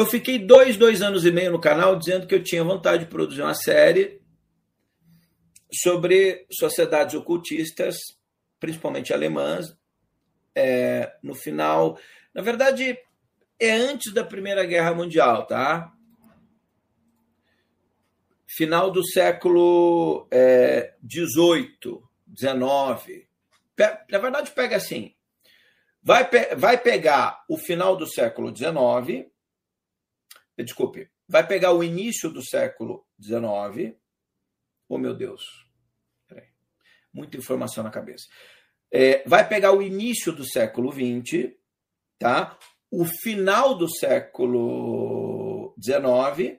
Eu fiquei dois, dois anos e meio no canal dizendo que eu tinha vontade de produzir uma série sobre sociedades ocultistas, principalmente alemãs. É, no final, na verdade, é antes da Primeira Guerra Mundial, tá? Final do século XVIII, é, XIX. Na verdade, pega assim: vai, vai pegar o final do século XIX desculpe, vai pegar o início do século XIX. Oh, meu Deus. Peraí. Muita informação na cabeça. É, vai pegar o início do século XX, tá? o final do século XIX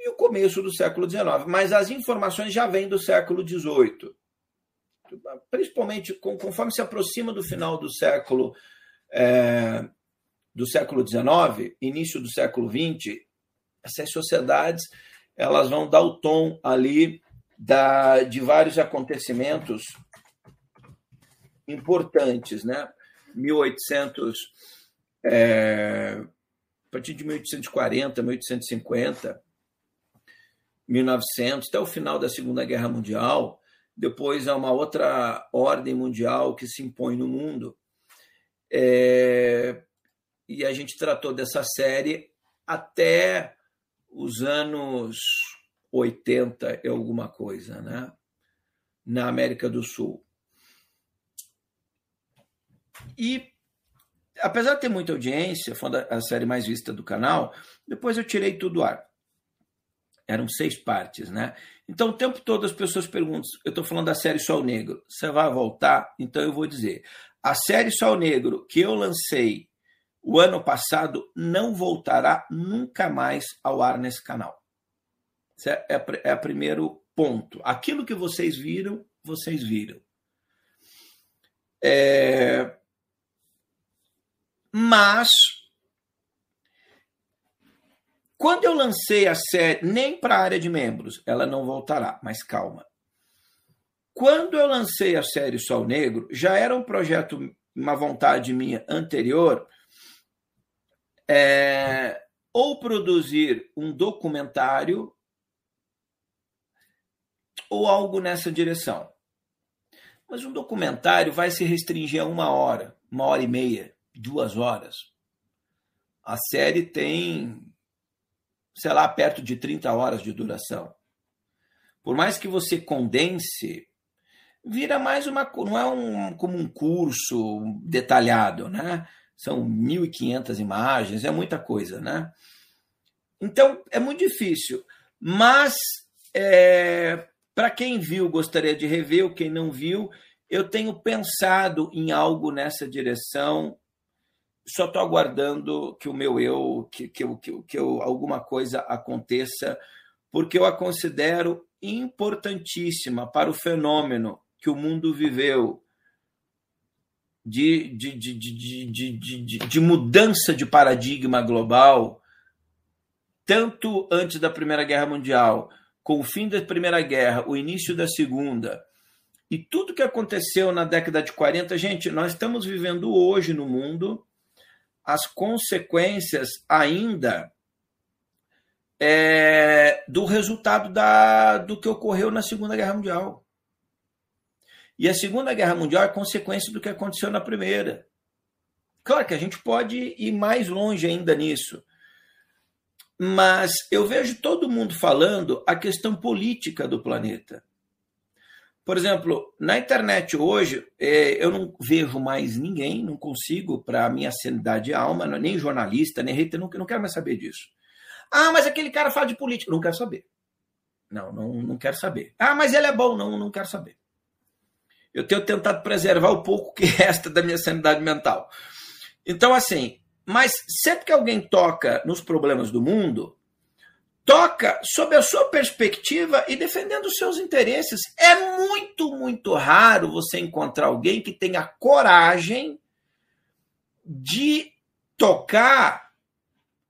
e o começo do século XIX. Mas as informações já vêm do século XVIII. Principalmente conforme se aproxima do final do século é, do século XIX, início do século XX, essas sociedades elas vão dar o tom ali da, de vários acontecimentos importantes, né? 1800, é, a partir de 1840, 1850, 1900, até o final da Segunda Guerra Mundial, depois há uma outra ordem mundial que se impõe no mundo. É, e a gente tratou dessa série até os anos 80 e alguma coisa, né? Na América do Sul. E apesar de ter muita audiência, foi a série mais vista do canal, depois eu tirei tudo do ar. Eram seis partes, né? Então, o tempo todo as pessoas perguntam: eu estou falando da série Sol Negro, você vai voltar? Então, eu vou dizer: a série Sol Negro que eu lancei o ano passado não voltará nunca mais ao ar nesse canal. Esse é, é, é o primeiro ponto. Aquilo que vocês viram, vocês viram. É... Mas, quando eu lancei a série, nem para a área de membros, ela não voltará, mas calma. Quando eu lancei a série Sol Negro, já era um projeto, uma vontade minha anterior é, ou produzir um documentário ou algo nessa direção. Mas um documentário vai se restringir a uma hora, uma hora e meia, duas horas. A série tem, sei lá, perto de 30 horas de duração. Por mais que você condense, vira mais uma. não é um, como um curso detalhado, né? São 1.500 imagens, é muita coisa, né? Então, é muito difícil. Mas, é, para quem viu, gostaria de rever, ou quem não viu, eu tenho pensado em algo nessa direção. Só estou aguardando que o meu eu, que, que, que, que eu, alguma coisa aconteça, porque eu a considero importantíssima para o fenômeno que o mundo viveu de, de, de, de, de, de, de mudança de paradigma global, tanto antes da Primeira Guerra Mundial, com o fim da Primeira Guerra, o início da Segunda, e tudo que aconteceu na década de 40, gente, nós estamos vivendo hoje no mundo as consequências ainda é, do resultado da, do que ocorreu na Segunda Guerra Mundial. E a Segunda Guerra Mundial é consequência do que aconteceu na Primeira. Claro que a gente pode ir mais longe ainda nisso. Mas eu vejo todo mundo falando a questão política do planeta. Por exemplo, na internet hoje, é, eu não vejo mais ninguém, não consigo, para a minha sanidade de alma, é nem jornalista, nem hater, não, não quero mais saber disso. Ah, mas aquele cara fala de política. Não quero saber. Não, não, não quero saber. Ah, mas ele é bom. Não, não quero saber. Eu tenho tentado preservar o pouco que resta da minha sanidade mental. Então, assim, mas sempre que alguém toca nos problemas do mundo, toca sob a sua perspectiva e defendendo os seus interesses. É muito, muito raro você encontrar alguém que tenha coragem de tocar,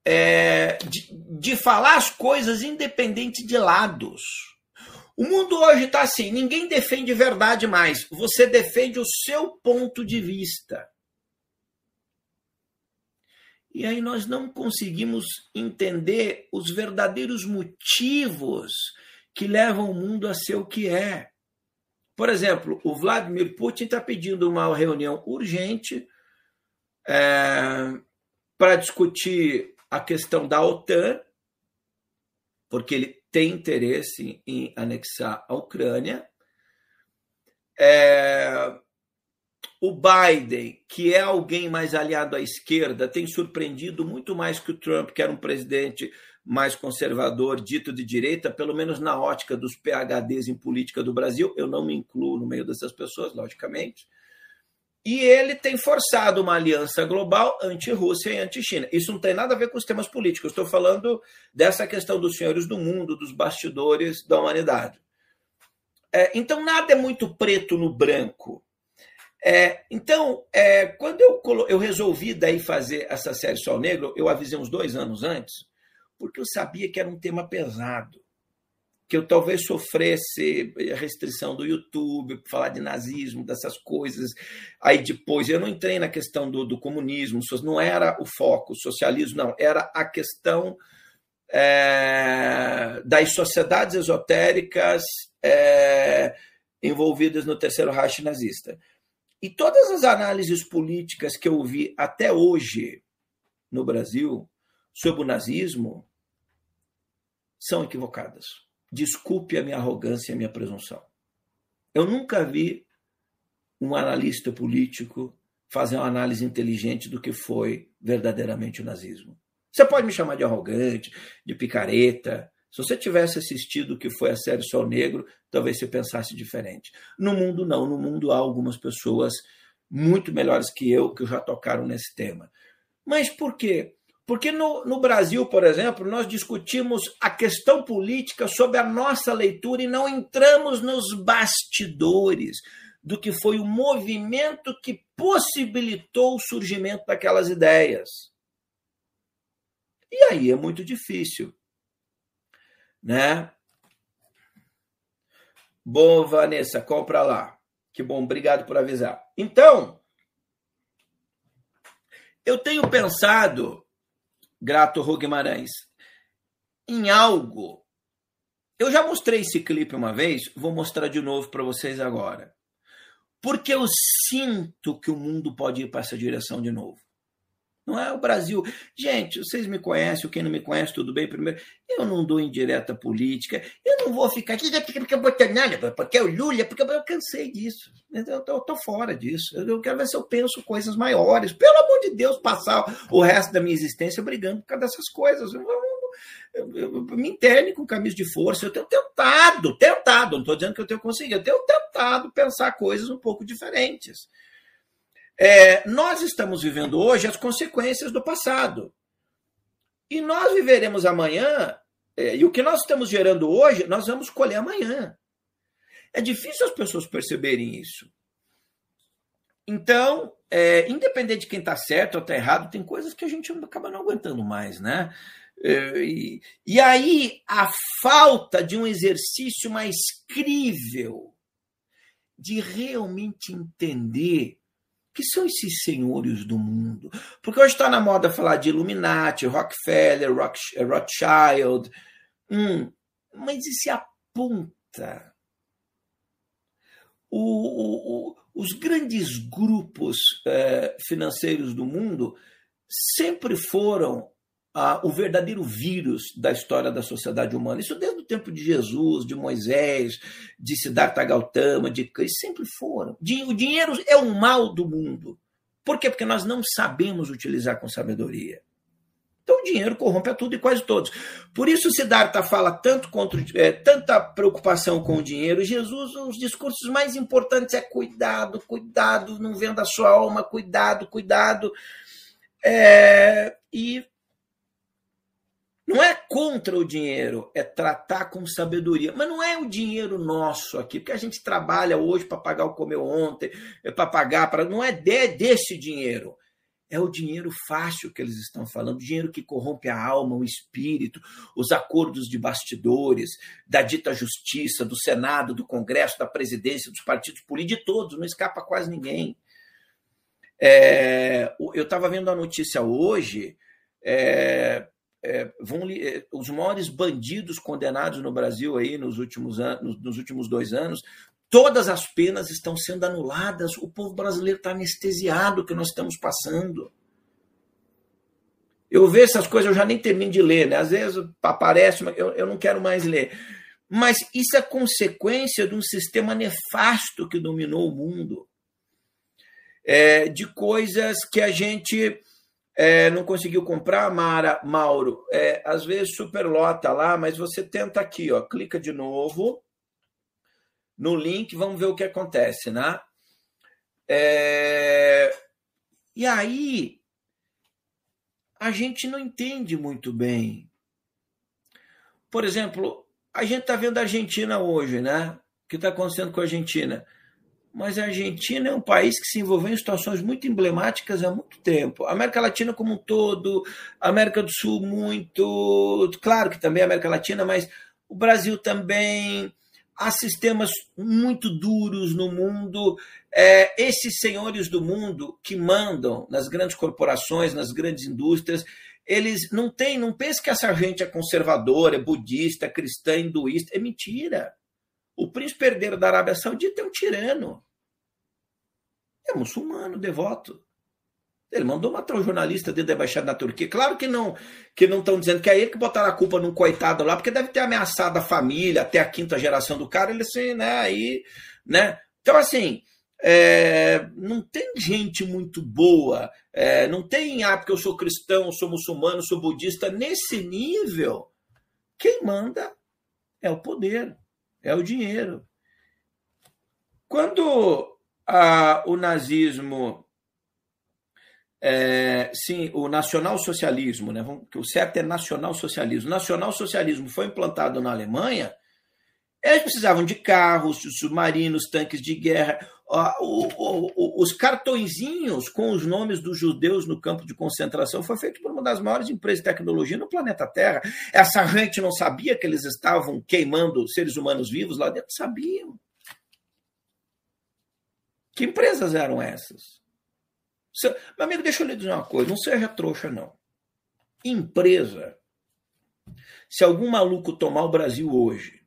é, de, de falar as coisas independente de lados. O mundo hoje está assim: ninguém defende verdade mais, você defende o seu ponto de vista. E aí nós não conseguimos entender os verdadeiros motivos que levam o mundo a ser o que é. Por exemplo, o Vladimir Putin está pedindo uma reunião urgente é, para discutir a questão da OTAN, porque ele tem interesse em anexar a Ucrânia. É, o Biden, que é alguém mais aliado à esquerda, tem surpreendido muito mais que o Trump, que era um presidente mais conservador, dito de direita, pelo menos na ótica dos PHDs em política do Brasil. Eu não me incluo no meio dessas pessoas, logicamente. E ele tem forçado uma aliança global anti-Rússia e anti-China. Isso não tem nada a ver com os temas políticos. estou falando dessa questão dos senhores do mundo, dos bastidores da humanidade. É, então, nada é muito preto no branco. É, então, é, quando eu, eu resolvi daí fazer essa série Sol Negro, eu avisei uns dois anos antes, porque eu sabia que era um tema pesado, que eu talvez sofresse restrição do YouTube, falar de nazismo, dessas coisas. Aí depois, eu não entrei na questão do, do comunismo, não era o foco, o socialismo, não, era a questão é, das sociedades esotéricas é, envolvidas no terceiro Reich nazista. E todas as análises políticas que eu vi até hoje no Brasil sobre o nazismo são equivocadas. Desculpe a minha arrogância e a minha presunção. Eu nunca vi um analista político fazer uma análise inteligente do que foi verdadeiramente o nazismo. Você pode me chamar de arrogante, de picareta, se você tivesse assistido o que foi a série Sol Negro, talvez você pensasse diferente. No mundo, não. No mundo há algumas pessoas muito melhores que eu que já tocaram nesse tema. Mas por quê? Porque no, no Brasil, por exemplo, nós discutimos a questão política sob a nossa leitura e não entramos nos bastidores do que foi o movimento que possibilitou o surgimento daquelas ideias. E aí é muito difícil né? Bom, Vanessa, compra lá. Que bom, obrigado por avisar. Então, eu tenho pensado, grato Guimarães, em algo. Eu já mostrei esse clipe uma vez, vou mostrar de novo para vocês agora. Porque eu sinto que o mundo pode ir para essa direção de novo. Não é o Brasil. Gente, vocês me conhecem, quem não me conhece, tudo bem. Primeiro, eu não dou indireta política. Eu não vou ficar aqui porque eu Bolsonaro, porque é o Lula, porque eu cansei disso. Eu estou fora disso. Eu quero ver se eu penso coisas maiores. Pelo amor de Deus, passar o resto da minha existência brigando por causa dessas coisas. Eu, eu, eu, eu me interne com camisa de força. Eu tenho tentado, tentado, não estou dizendo que eu tenho conseguido, eu tenho tentado pensar coisas um pouco diferentes. É, nós estamos vivendo hoje as consequências do passado. E nós viveremos amanhã, é, e o que nós estamos gerando hoje, nós vamos colher amanhã. É difícil as pessoas perceberem isso. então, é, independente de quem está certo ou está errado, tem coisas que a gente acaba não aguentando mais, né? É, e, e aí a falta de um exercício mais crível de realmente entender que são esses senhores do mundo. Porque hoje está na moda falar de Illuminati, Rockefeller, Rothschild. Hum, mas isso aponta. O, o, os grandes grupos eh, financeiros do mundo sempre foram ah, o verdadeiro vírus da história da sociedade humana. Isso desde o tempo de Jesus, de Moisés, de Siddhartha Gautama, de Cristo, sempre foram. O dinheiro é o mal do mundo. Por quê? Porque nós não sabemos utilizar com sabedoria. Então o dinheiro corrompe a tudo e quase todos. Por isso Siddhartha fala tanto contra é, tanta preocupação com o dinheiro. Jesus, os discursos mais importantes é cuidado, cuidado, não venda a sua alma, cuidado, cuidado. É, e não é contra o dinheiro, é tratar com sabedoria. Mas não é o dinheiro nosso aqui, porque a gente trabalha hoje para pagar o comeu ontem, é para pagar para. Não é de, desse dinheiro. É o dinheiro fácil que eles estão falando, dinheiro que corrompe a alma, o espírito, os acordos de bastidores, da dita justiça, do Senado, do Congresso, da presidência, dos partidos políticos, de todos, não escapa quase ninguém. É, eu estava vendo a notícia hoje. É, é, vão, é, os maiores bandidos condenados no Brasil aí nos últimos, anos, nos últimos dois anos, todas as penas estão sendo anuladas. O povo brasileiro está anestesiado que nós estamos passando. Eu vejo essas coisas, eu já nem termino de ler, né? Às vezes aparece, eu, eu não quero mais ler. Mas isso é consequência de um sistema nefasto que dominou o mundo. É, de coisas que a gente é, não conseguiu comprar, Mara, Mauro, é, às vezes superlota lá, mas você tenta aqui, ó, clica de novo no link, vamos ver o que acontece, né? É, e aí a gente não entende muito bem. Por exemplo, a gente está vendo a Argentina hoje, né? O que está acontecendo com a Argentina? Mas a Argentina é um país que se envolveu em situações muito emblemáticas há muito tempo. A América Latina como um todo, a América do Sul muito, claro que também a América Latina, mas o Brasil também. Há sistemas muito duros no mundo. É, esses senhores do mundo que mandam nas grandes corporações, nas grandes indústrias, eles não têm, não pensam que essa gente é conservadora, é budista, cristã, hinduísta. É mentira. O príncipe herdeiro da Arábia Saudita é um tirano. É muçulmano, devoto. Ele mandou matar um jornalista dentro da embaixada da Turquia. Claro que não que não estão dizendo que é ele que botaram a culpa num coitado lá, porque deve ter ameaçado a família até a quinta geração do cara. Ele assim, né? Aí, né? Então, assim, é, não tem gente muito boa, é, não tem, ah, porque eu sou cristão, sou muçulmano, sou budista. Nesse nível, quem manda é o poder é o dinheiro. Quando a, o nazismo, é, sim, o nacionalsocialismo, né, que o certo é nacionalsocialismo, o nacionalsocialismo foi implantado na Alemanha, eles precisavam de carros, de submarinos, tanques de guerra. Os cartõezinhos com os nomes dos judeus no campo de concentração foi feito por uma das maiores empresas de tecnologia no planeta Terra. Essa gente não sabia que eles estavam queimando seres humanos vivos lá dentro? Sabiam. Que empresas eram essas? Meu amigo, deixa eu lhe dizer uma coisa: não seja trouxa, não. Empresa. Se algum maluco tomar o Brasil hoje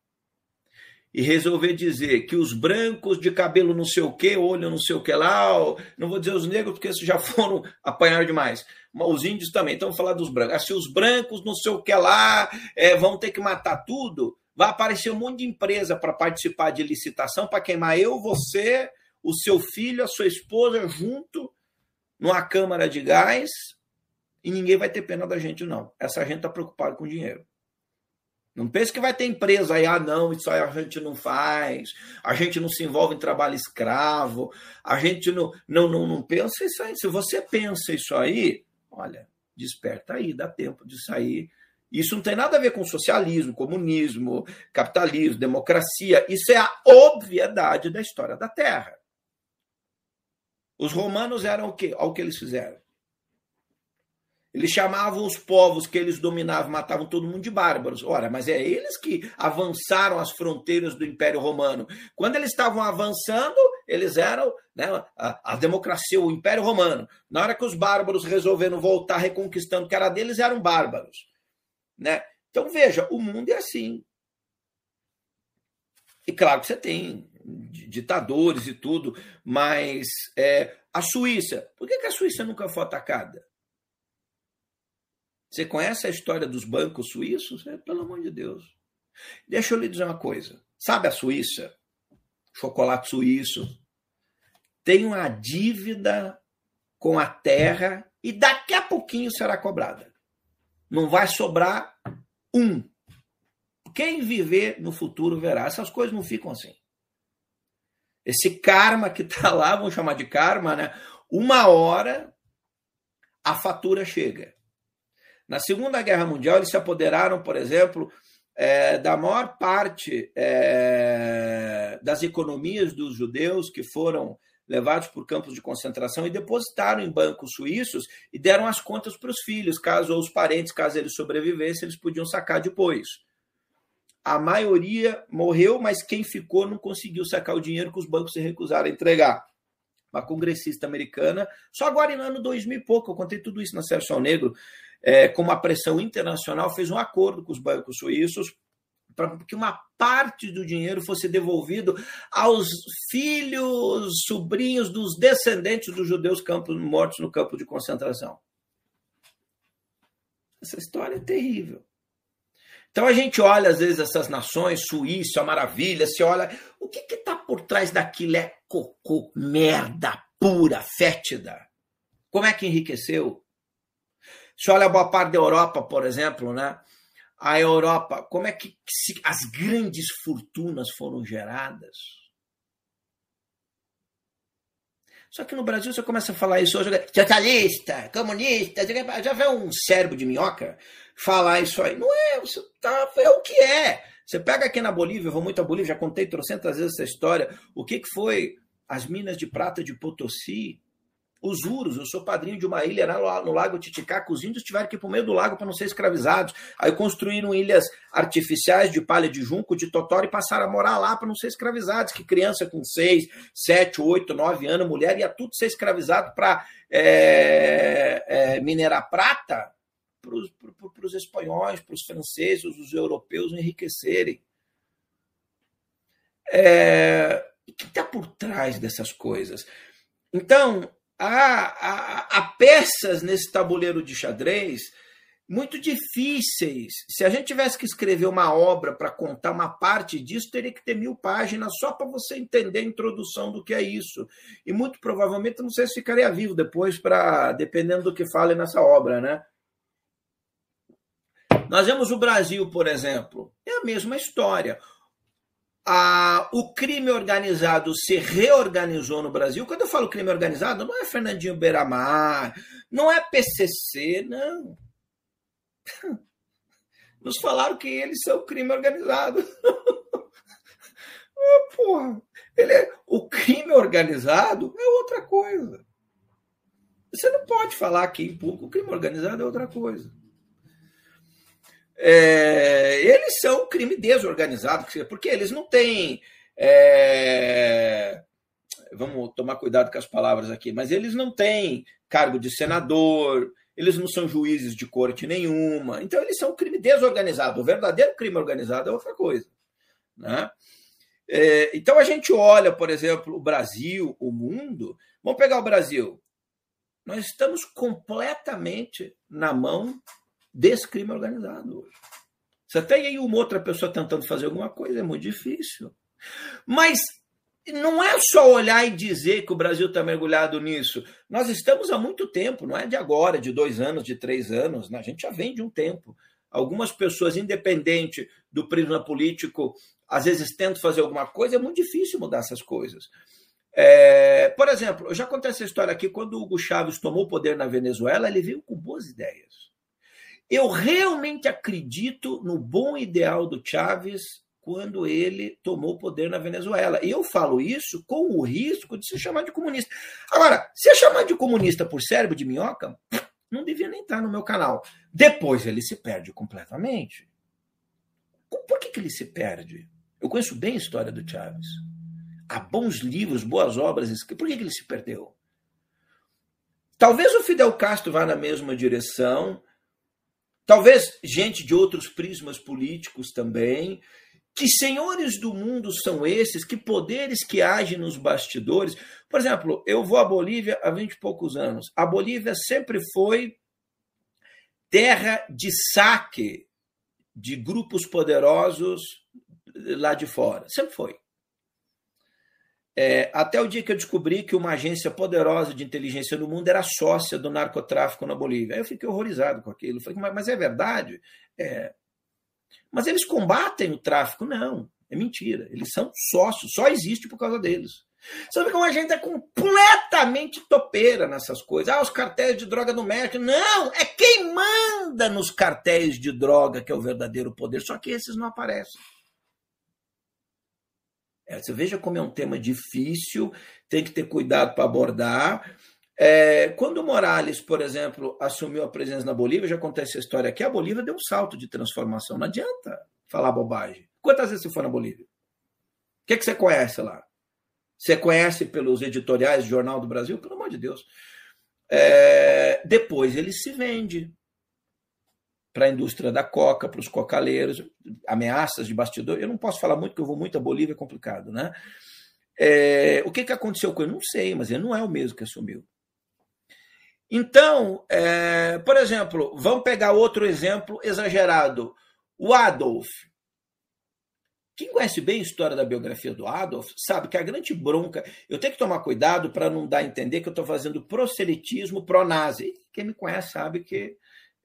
e resolver dizer que os brancos de cabelo não sei o que, olho não sei o que lá, não vou dizer os negros porque esses já foram apanhar demais, mas os índios também, então vamos falar dos brancos. Ah, se os brancos não sei o que lá é, vão ter que matar tudo, vai aparecer um monte de empresa para participar de licitação para queimar eu, você, o seu filho, a sua esposa junto numa câmara de gás e ninguém vai ter pena da gente não. Essa gente está preocupada com dinheiro. Não pense que vai ter empresa aí, ah, não, isso aí a gente não faz, a gente não se envolve em trabalho escravo, a gente não, não, não, não pensa isso aí. Se você pensa isso aí, olha, desperta aí, dá tempo de sair. Isso não tem nada a ver com socialismo, comunismo, capitalismo, democracia. Isso é a obviedade da história da Terra. Os romanos eram o quê? Olha o que eles fizeram. Eles chamavam os povos que eles dominavam, matavam todo mundo de bárbaros. Ora, mas é eles que avançaram as fronteiras do Império Romano. Quando eles estavam avançando, eles eram né, a, a, democracia, o Império Romano. Na hora que os bárbaros resolveram voltar reconquistando o que era deles, eram bárbaros. Né? Então, veja, o mundo é assim. E claro que você tem ditadores e tudo, mas é, a Suíça, por que, que a Suíça nunca foi atacada? Você conhece a história dos bancos suíços? É, pelo amor de Deus. Deixa eu lhe dizer uma coisa. Sabe a Suíça? Chocolate suíço. Tem uma dívida com a terra e daqui a pouquinho será cobrada. Não vai sobrar um. Quem viver no futuro verá. Essas coisas não ficam assim. Esse karma que está lá, vamos chamar de karma, né? Uma hora a fatura chega. Na Segunda Guerra Mundial, eles se apoderaram, por exemplo, é, da maior parte é, das economias dos judeus que foram levados por campos de concentração e depositaram em bancos suíços e deram as contas para os filhos, caso ou os parentes, caso eles sobrevivessem, eles podiam sacar depois. A maioria morreu, mas quem ficou não conseguiu sacar o dinheiro que os bancos se recusaram a entregar. Uma congressista americana, só agora em ano 2000 e pouco, eu contei tudo isso na Sérgio Negro, é, com uma pressão internacional, fez um acordo com os bancos suíços para que uma parte do dinheiro fosse devolvido aos filhos, sobrinhos dos descendentes dos judeus campos, mortos no campo de concentração. Essa história é terrível. Então a gente olha às vezes essas nações, Suíça, maravilha, se olha, o que está por trás daquilo é cocô, merda pura, fétida. Como é que enriqueceu? Se olha a boa parte da Europa, por exemplo, né? A Europa, como é que as grandes fortunas foram geradas? Só que no Brasil você começa a falar isso hoje, socialista, comunista, já vê um cérebro de minhoca falar isso aí. Não é, você tá, é o que é. Você pega aqui na Bolívia, eu vou muito à Bolívia, já contei trocentas vezes essa história. O que, que foi as minas de prata de Potosí? os Uros, eu sou padrinho de uma ilha lá no Lago Titicaca, os índios tiveram que ir para o meio do lago para não ser escravizados. Aí construíram ilhas artificiais de palha de junco, de totó e passaram a morar lá para não ser escravizados. Que criança com 6, 7, 8, 9 anos, mulher, ia tudo ser escravizado para é, é, minerar prata para os espanhóis, para os franceses, os europeus enriquecerem. É, o que está por trás dessas coisas? Então, há, há, há peças nesse tabuleiro de xadrez muito difíceis. Se a gente tivesse que escrever uma obra para contar uma parte disso, teria que ter mil páginas só para você entender a introdução do que é isso. E muito provavelmente não sei se ficaria vivo depois, para dependendo do que fale nessa obra, né? Nós vemos o Brasil, por exemplo, é a mesma história o crime organizado se reorganizou no Brasil. Quando eu falo crime organizado, não é Fernandinho Beiramar, não é PCC, não. Nos falaram que eles são crime organizado. ah, porra, ele é, o crime organizado é outra coisa. Você não pode falar aqui em público, o crime organizado é outra coisa. É, eles são crime desorganizado, porque eles não têm. É, vamos tomar cuidado com as palavras aqui, mas eles não têm cargo de senador, eles não são juízes de corte nenhuma, então eles são crime desorganizado. O verdadeiro crime organizado é outra coisa. Né? É, então a gente olha, por exemplo, o Brasil, o mundo. Vamos pegar o Brasil. Nós estamos completamente na mão desse crime organizado hoje. Você tem aí uma outra pessoa tentando fazer alguma coisa, é muito difícil. Mas não é só olhar e dizer que o Brasil está mergulhado nisso. Nós estamos há muito tempo, não é de agora, de dois anos, de três anos. Né? A gente já vem de um tempo. Algumas pessoas, independente do prisma político, às vezes tentam fazer alguma coisa, é muito difícil mudar essas coisas. É, por exemplo, eu já contei essa história aqui, quando o Hugo Chávez tomou o poder na Venezuela, ele veio com boas ideias. Eu realmente acredito no bom ideal do Chávez quando ele tomou poder na Venezuela. E eu falo isso com o risco de se chamar de comunista. Agora, se eu chamar de comunista por cérebro de minhoca, não devia nem estar no meu canal. Depois ele se perde completamente. Por que, que ele se perde? Eu conheço bem a história do Chaves. Há bons livros, boas obras. Por que, que ele se perdeu? Talvez o Fidel Castro vá na mesma direção, talvez gente de outros prismas políticos também. Que senhores do mundo são esses? Que poderes que agem nos bastidores? Por exemplo, eu vou à Bolívia há 20 e poucos anos. A Bolívia sempre foi terra de saque de grupos poderosos lá de fora. Sempre foi. É, até o dia que eu descobri que uma agência poderosa de inteligência no mundo era sócia do narcotráfico na Bolívia. Aí eu fiquei horrorizado com aquilo. Falei, mas, mas é verdade? É. Mas eles combatem o tráfico? Não, é mentira. Eles são sócios, só existe por causa deles. Vê como a gente é completamente topeira nessas coisas. Ah, os cartéis de droga no México. Não, é quem manda nos cartéis de droga que é o verdadeiro poder. Só que esses não aparecem. É, você veja como é um tema difícil, tem que ter cuidado para abordar. É, quando o Morales, por exemplo, assumiu a presença na Bolívia, já contei essa história aqui, a Bolívia deu um salto de transformação. Não adianta falar bobagem. Quantas vezes você foi na Bolívia? O que, é que você conhece lá? Você conhece pelos editoriais do Jornal do Brasil? Pelo amor de Deus. É, depois ele se vende para a indústria da coca, para os cocaleiros, ameaças de bastidor. Eu não posso falar muito, porque eu vou muito a Bolívia, é complicado, né? É, o que, que aconteceu com ele? Não sei, mas ele não é o mesmo que assumiu. Então, é, por exemplo, vamos pegar outro exemplo exagerado. O Adolf. Quem conhece bem a história da biografia do Adolf sabe que a grande bronca. Eu tenho que tomar cuidado para não dar a entender que eu estou fazendo proselitismo pró-nazi. Quem me conhece sabe que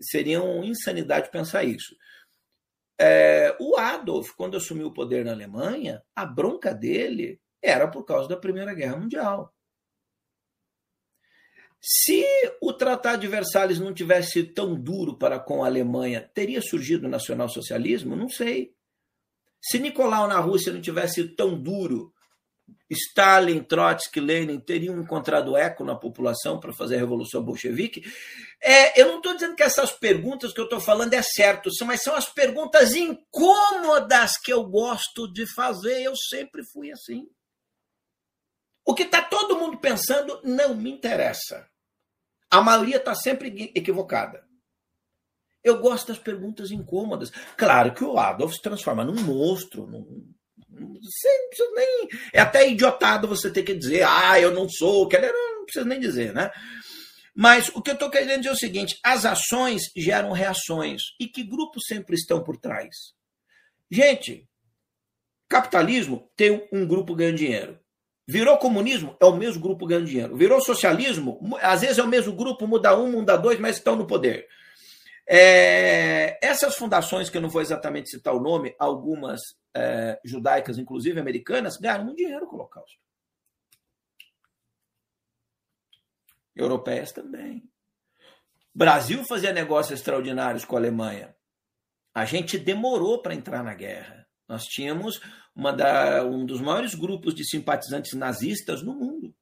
seria uma insanidade pensar isso. É, o Adolf, quando assumiu o poder na Alemanha, a bronca dele era por causa da Primeira Guerra Mundial. Se o Tratado de Versalhes não tivesse tão duro para com a Alemanha, teria surgido o nacionalsocialismo? Não sei. Se Nicolau na Rússia não tivesse tão duro Stalin, Trotsky, Lenin teriam encontrado eco na população para fazer a Revolução Bolchevique? É, eu não estou dizendo que essas perguntas que eu estou falando é certo, mas são as perguntas incômodas que eu gosto de fazer. Eu sempre fui assim. O que está todo mundo pensando não me interessa. A maioria está sempre equivocada. Eu gosto das perguntas incômodas. Claro que o Adolf se transforma num monstro, num, você nem. É até idiotado você ter que dizer, ah, eu não sou, que não precisa nem dizer, né? Mas o que eu estou querendo dizer é o seguinte: as ações geram reações. E que grupos sempre estão por trás? Gente, capitalismo tem um grupo ganhando dinheiro. Virou comunismo, é o mesmo grupo ganhando dinheiro. Virou socialismo, às vezes é o mesmo grupo, muda um, muda dois, mas estão no poder. É, essas fundações, que eu não vou exatamente citar o nome, algumas é, judaicas, inclusive americanas, ganharam muito dinheiro com o Holocausto. Europeias também. Brasil fazia negócios extraordinários com a Alemanha. A gente demorou para entrar na guerra. Nós tínhamos da, um dos maiores grupos de simpatizantes nazistas no mundo.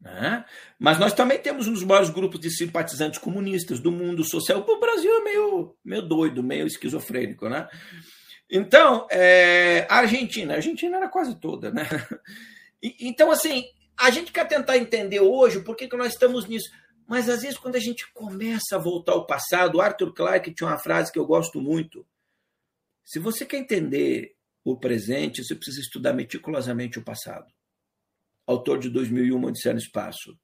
Né? Mas nós também temos um dos maiores grupos de simpatizantes comunistas do mundo social. O Brasil é meio, meio doido, meio esquizofrênico. Né? Então, é, a Argentina, a Argentina era quase toda. Né? E, então, assim, a gente quer tentar entender hoje por que, que nós estamos nisso. Mas às vezes, quando a gente começa a voltar ao passado, Arthur Clarke tinha uma frase que eu gosto muito. Se você quer entender o presente, você precisa estudar meticulosamente o passado autor de 2001, Odisseia no Espaço.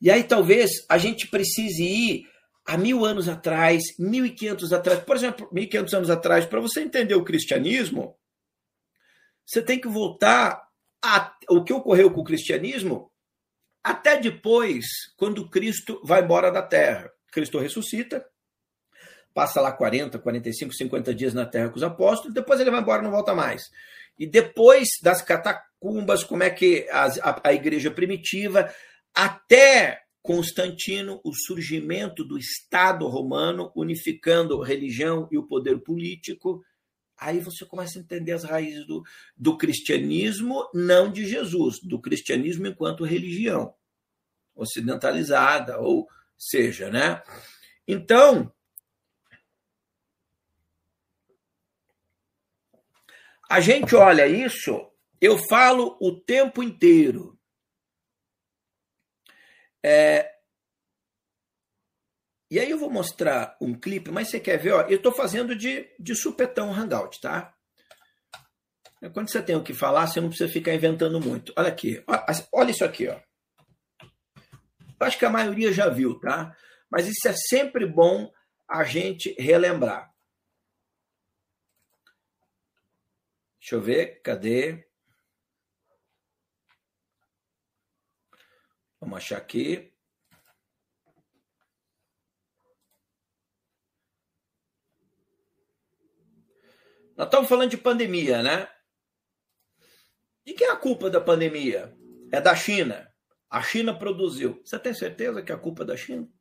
E aí talvez a gente precise ir há mil anos atrás, mil e quinhentos atrás. Por exemplo, mil e quinhentos anos atrás, para você entender o cristianismo, você tem que voltar a o que ocorreu com o cristianismo até depois, quando Cristo vai embora da terra. Cristo ressuscita, passa lá 40, 45, 50 dias na terra com os apóstolos, depois ele vai embora não volta mais. E depois das catacumbas, como é que a, a, a igreja primitiva, até Constantino, o surgimento do Estado romano, unificando religião e o poder político. Aí você começa a entender as raízes do, do cristianismo, não de Jesus, do cristianismo enquanto religião ocidentalizada, ou seja, né? Então, a gente olha isso, eu falo o tempo inteiro. É... E aí eu vou mostrar um clipe, mas você quer ver? Ó, eu estou fazendo de, de supetão hangout, tá? Quando você tem o que falar, você não precisa ficar inventando muito. Olha aqui, olha isso aqui, ó. Acho que a maioria já viu, tá? Mas isso é sempre bom a gente relembrar. Deixa eu ver, cadê? Vamos achar aqui. Nós estamos falando de pandemia, né? De quem é a culpa da pandemia? É da China. A China produziu. Você tem certeza que é a culpa da China?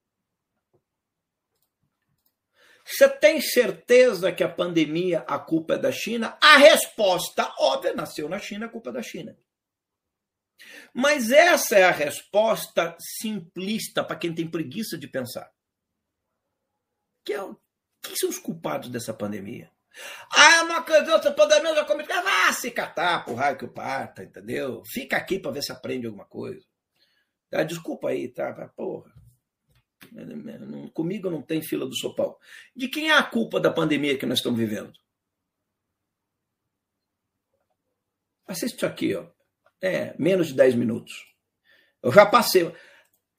Você tem certeza que a pandemia, a culpa é da China? A resposta óbvia, nasceu na China, a culpa é da China. Mas essa é a resposta simplista para quem tem preguiça de pensar. Que é, quem são os culpados dessa pandemia? Ah, eu não acredito nessa pandemia, já comi. Ah, se catar, por raio que o parta, entendeu? Fica aqui para ver se aprende alguma coisa. Ah, desculpa aí, tá? Porra. Comigo não tem fila do sopão. De quem é a culpa da pandemia que nós estamos vivendo? Assiste isso aqui, ó. É, menos de 10 minutos. Eu já passei.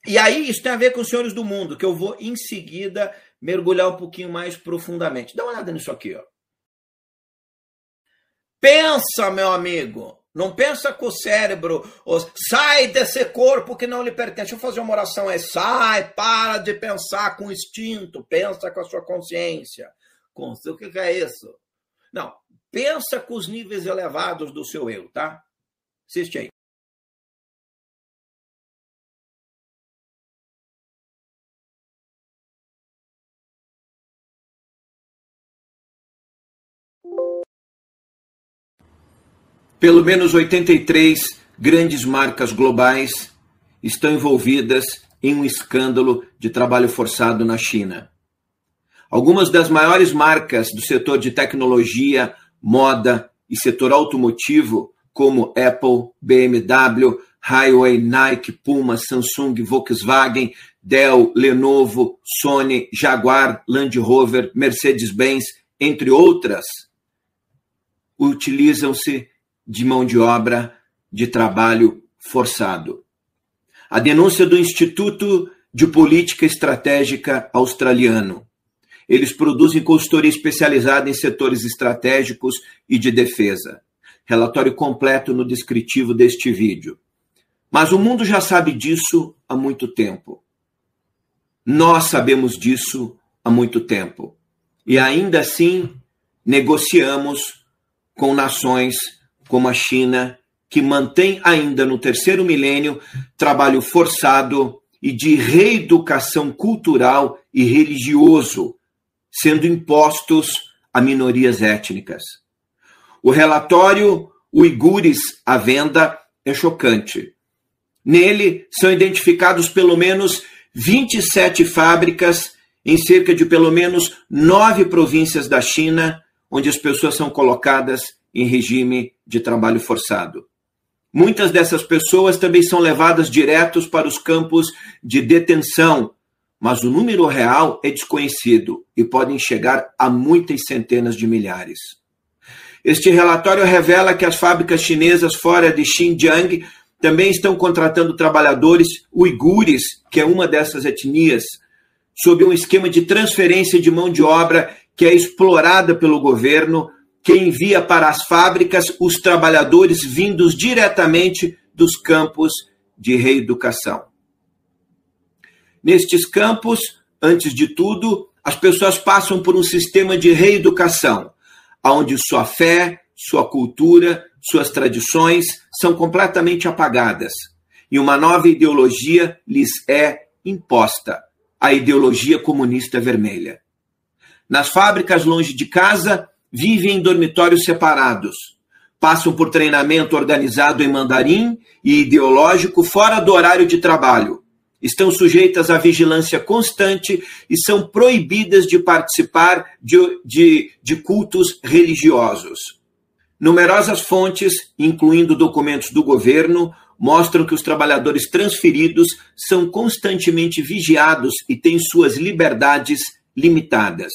E aí, isso tem a ver com os senhores do mundo, que eu vou em seguida mergulhar um pouquinho mais profundamente. Dá uma olhada nisso aqui, ó. Pensa, meu amigo. Não pensa com o cérebro, sai desse corpo que não lhe pertence. Deixa eu fazer uma oração aí. Sai, para de pensar com instinto, pensa com a sua consciência. O que é isso? Não, pensa com os níveis elevados do seu eu, tá? Assiste aí. Pelo menos 83 grandes marcas globais estão envolvidas em um escândalo de trabalho forçado na China. Algumas das maiores marcas do setor de tecnologia, moda e setor automotivo, como Apple, BMW, Highway, Nike, Puma, Samsung, Volkswagen, Dell, Lenovo, Sony, Jaguar, Land Rover, Mercedes-Benz, entre outras, utilizam-se de mão de obra de trabalho forçado. A denúncia do Instituto de Política Estratégica Australiano. Eles produzem consultoria especializada em setores estratégicos e de defesa. Relatório completo no descritivo deste vídeo. Mas o mundo já sabe disso há muito tempo. Nós sabemos disso há muito tempo. E ainda assim negociamos com nações como a China, que mantém ainda no terceiro milênio trabalho forçado e de reeducação cultural e religioso, sendo impostos a minorias étnicas. O relatório Uigures à Venda é chocante. Nele são identificados pelo menos 27 fábricas em cerca de pelo menos nove províncias da China, onde as pessoas são colocadas em regime de trabalho forçado. Muitas dessas pessoas também são levadas diretos para os campos de detenção, mas o número real é desconhecido e podem chegar a muitas centenas de milhares. Este relatório revela que as fábricas chinesas fora de Xinjiang também estão contratando trabalhadores uigures, que é uma dessas etnias, sob um esquema de transferência de mão de obra que é explorada pelo governo que envia para as fábricas os trabalhadores vindos diretamente dos campos de reeducação. Nestes campos, antes de tudo, as pessoas passam por um sistema de reeducação, onde sua fé, sua cultura, suas tradições são completamente apagadas e uma nova ideologia lhes é imposta a ideologia comunista vermelha. Nas fábricas longe de casa, vivem em dormitórios separados. Passam por treinamento organizado em mandarim e ideológico fora do horário de trabalho. Estão sujeitas à vigilância constante e são proibidas de participar de, de, de cultos religiosos. Numerosas fontes, incluindo documentos do governo, mostram que os trabalhadores transferidos são constantemente vigiados e têm suas liberdades limitadas.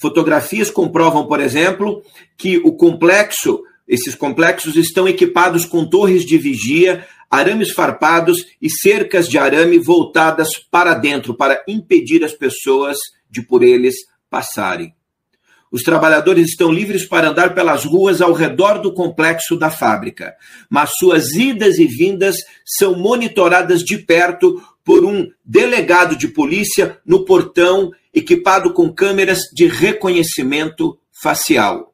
Fotografias comprovam, por exemplo, que o complexo, esses complexos estão equipados com torres de vigia, arames farpados e cercas de arame voltadas para dentro para impedir as pessoas de por eles passarem. Os trabalhadores estão livres para andar pelas ruas ao redor do complexo da fábrica, mas suas idas e vindas são monitoradas de perto por um delegado de polícia no portão equipado com câmeras de reconhecimento facial.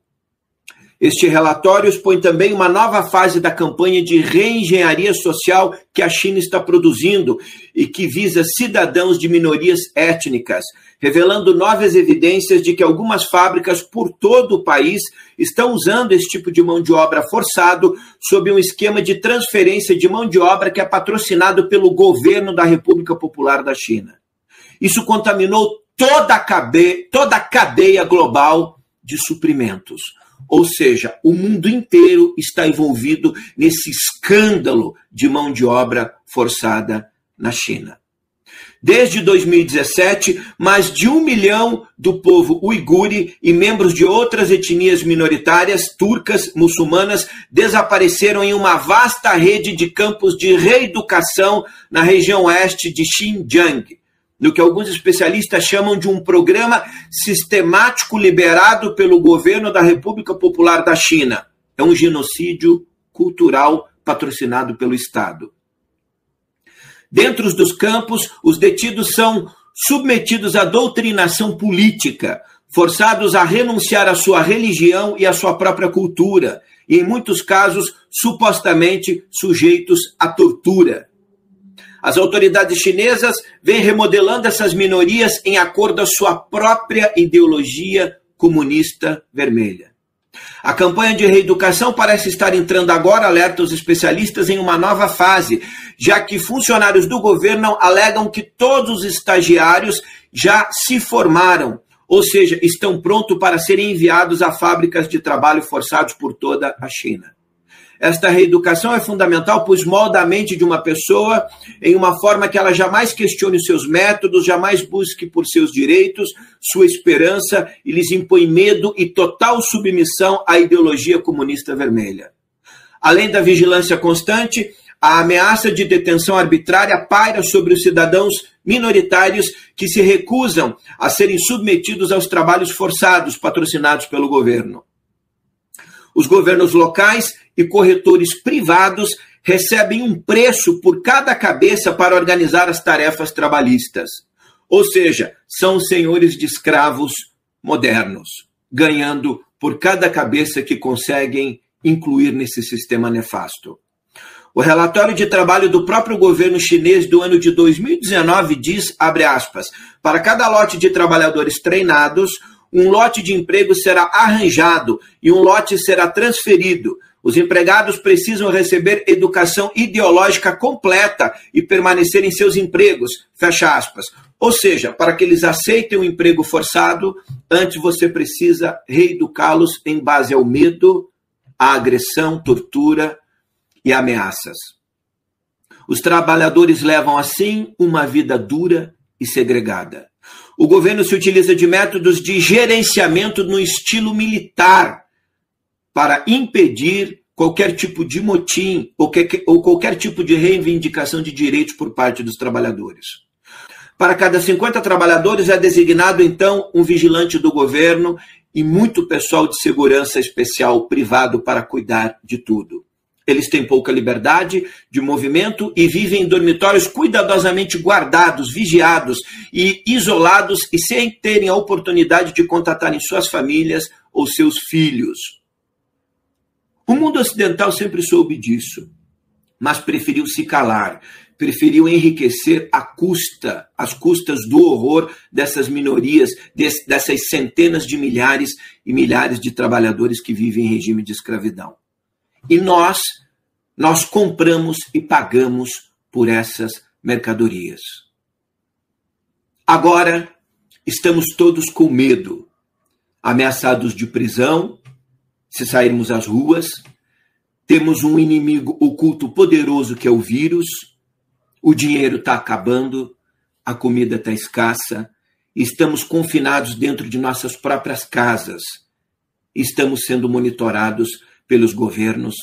Este relatório expõe também uma nova fase da campanha de reengenharia social que a China está produzindo e que visa cidadãos de minorias étnicas, revelando novas evidências de que algumas fábricas por todo o país estão usando esse tipo de mão de obra forçado sob um esquema de transferência de mão de obra que é patrocinado pelo governo da República Popular da China. Isso contaminou toda a cadeia, toda a cadeia global de suprimentos. Ou seja, o mundo inteiro está envolvido nesse escândalo de mão de obra forçada na China. Desde 2017, mais de um milhão do povo uigure e membros de outras etnias minoritárias turcas, muçulmanas, desapareceram em uma vasta rede de campos de reeducação na região oeste de Xinjiang, no que alguns especialistas chamam de um programa sistemático liberado pelo governo da República Popular da China. É um genocídio cultural patrocinado pelo Estado. Dentro dos campos, os detidos são submetidos à doutrinação política, forçados a renunciar à sua religião e à sua própria cultura, e em muitos casos, supostamente sujeitos à tortura. As autoridades chinesas vêm remodelando essas minorias em acordo à sua própria ideologia comunista vermelha. A campanha de reeducação parece estar entrando agora, alerta os especialistas, em uma nova fase, já que funcionários do governo alegam que todos os estagiários já se formaram, ou seja, estão prontos para serem enviados a fábricas de trabalho forçados por toda a China. Esta reeducação é fundamental, pois molda a mente de uma pessoa em uma forma que ela jamais questione os seus métodos, jamais busque por seus direitos, sua esperança e lhes impõe medo e total submissão à ideologia comunista vermelha. Além da vigilância constante, a ameaça de detenção arbitrária paira sobre os cidadãos minoritários que se recusam a serem submetidos aos trabalhos forçados patrocinados pelo governo. Os governos locais e corretores privados recebem um preço por cada cabeça para organizar as tarefas trabalhistas. Ou seja, são senhores de escravos modernos, ganhando por cada cabeça que conseguem incluir nesse sistema nefasto. O relatório de trabalho do próprio governo chinês do ano de 2019 diz, aspas, para cada lote de trabalhadores treinados, um lote de emprego será arranjado e um lote será transferido. Os empregados precisam receber educação ideológica completa e permanecer em seus empregos. Fecha aspas. Ou seja, para que eles aceitem o emprego forçado, antes você precisa reeducá-los em base ao medo, à agressão, tortura e ameaças. Os trabalhadores levam assim uma vida dura e segregada. O governo se utiliza de métodos de gerenciamento no estilo militar para impedir qualquer tipo de motim ou, que, ou qualquer tipo de reivindicação de direitos por parte dos trabalhadores. Para cada 50 trabalhadores é designado, então, um vigilante do governo e muito pessoal de segurança especial privado para cuidar de tudo. Eles têm pouca liberdade de movimento e vivem em dormitórios cuidadosamente guardados, vigiados e isolados e sem terem a oportunidade de contatarem suas famílias ou seus filhos. O mundo ocidental sempre soube disso, mas preferiu se calar, preferiu enriquecer a custa, as custas do horror dessas minorias, dessas centenas de milhares e milhares de trabalhadores que vivem em regime de escravidão. E nós, nós compramos e pagamos por essas mercadorias. Agora, estamos todos com medo, ameaçados de prisão, se sairmos às ruas, temos um inimigo oculto poderoso que é o vírus, o dinheiro está acabando, a comida está escassa, estamos confinados dentro de nossas próprias casas, estamos sendo monitorados pelos governos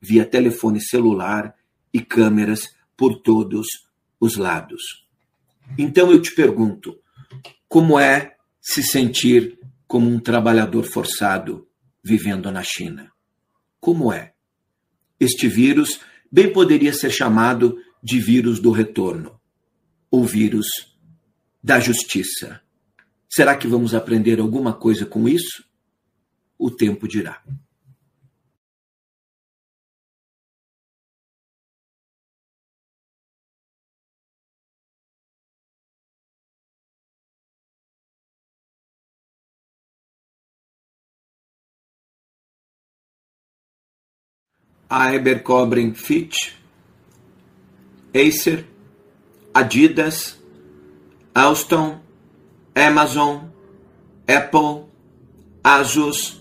via telefone celular e câmeras por todos os lados. Então eu te pergunto, como é se sentir como um trabalhador forçado vivendo na China? Como é? Este vírus bem poderia ser chamado de vírus do retorno, ou vírus da justiça. Será que vamos aprender alguma coisa com isso? O tempo dirá. Abercrombie Fitch, Acer, Adidas, Alstom, Amazon, Apple, Asus,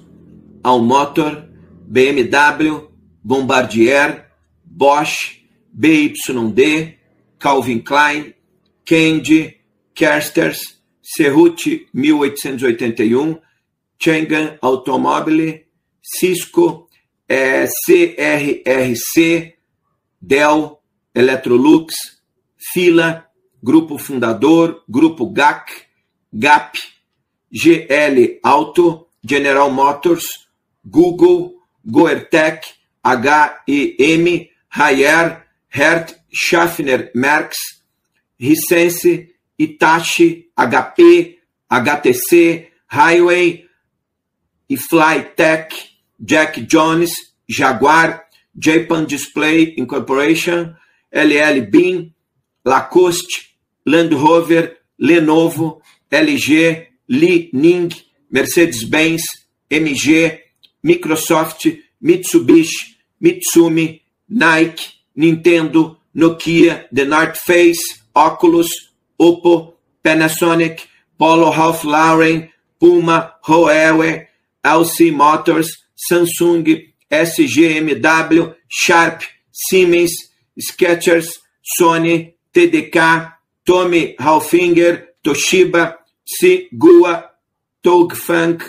Almotor, BMW, Bombardier, Bosch, BYD, Calvin Klein, Candy, Kersters, Cerruti 1881, Chang'an Automobile, Cisco, é, CRRC, Dell, Electrolux, Fila, Grupo Fundador, Grupo GAC, GAP, GL Auto, General Motors, Google, Goertec, HEM, Haier, Hert, Schaffner, Merckx, Hisense, Itachi, HP, HTC, Highway e Flytech, Jack Jones, Jaguar, Japan Display Incorporation, LL Bean, Lacoste, Land Rover, Lenovo, LG, Li Ning, Mercedes-Benz, MG, Microsoft, Mitsubishi, Mitsumi, Nike, Nintendo, Nokia, The North Face, Oculus, Oppo, Panasonic, Polo Ralph Lauren, Puma, Huawei, LC Motors, Samsung, SGMW, Sharp, Siemens, Skechers, Sony, TDK, Tommy Hilfiger, Toshiba, Sigua, Togfunk,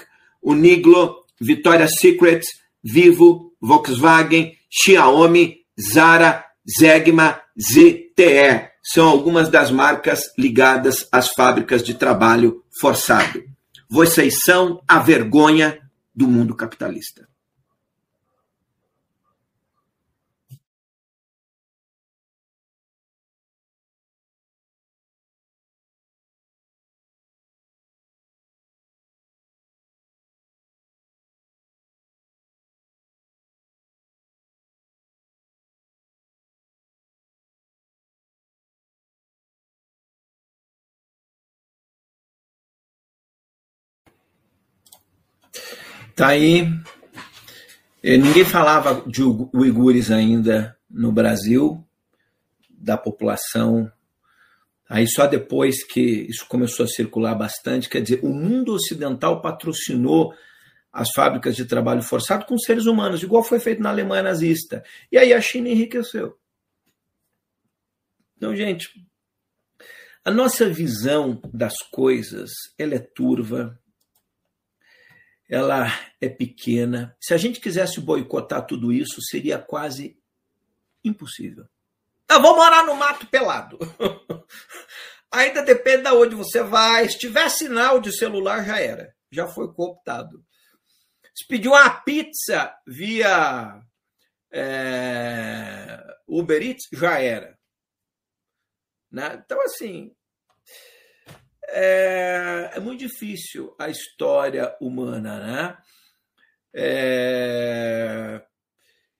Uniglo, Victoria's Secret, Vivo, Volkswagen, Xiaomi, Zara, Zegma, ZTE. São algumas das marcas ligadas às fábricas de trabalho forçado. Vocês são a vergonha do mundo capitalista. Tá aí. Eh, ninguém falava de uigures ainda no Brasil, da população. Aí só depois que isso começou a circular bastante, quer dizer, o mundo ocidental patrocinou as fábricas de trabalho forçado com seres humanos, igual foi feito na Alemanha nazista. E aí a China enriqueceu. Então, gente, a nossa visão das coisas, ela é turva, ela é pequena. Se a gente quisesse boicotar tudo isso, seria quase impossível. Eu vou morar no mato pelado. Ainda depende de onde você vai. Se tiver sinal de celular, já era. Já foi cooptado. Se pedir uma pizza via é, Uber Eats, já era. Né? Então, assim, é, é muito difícil a história humana, né? É,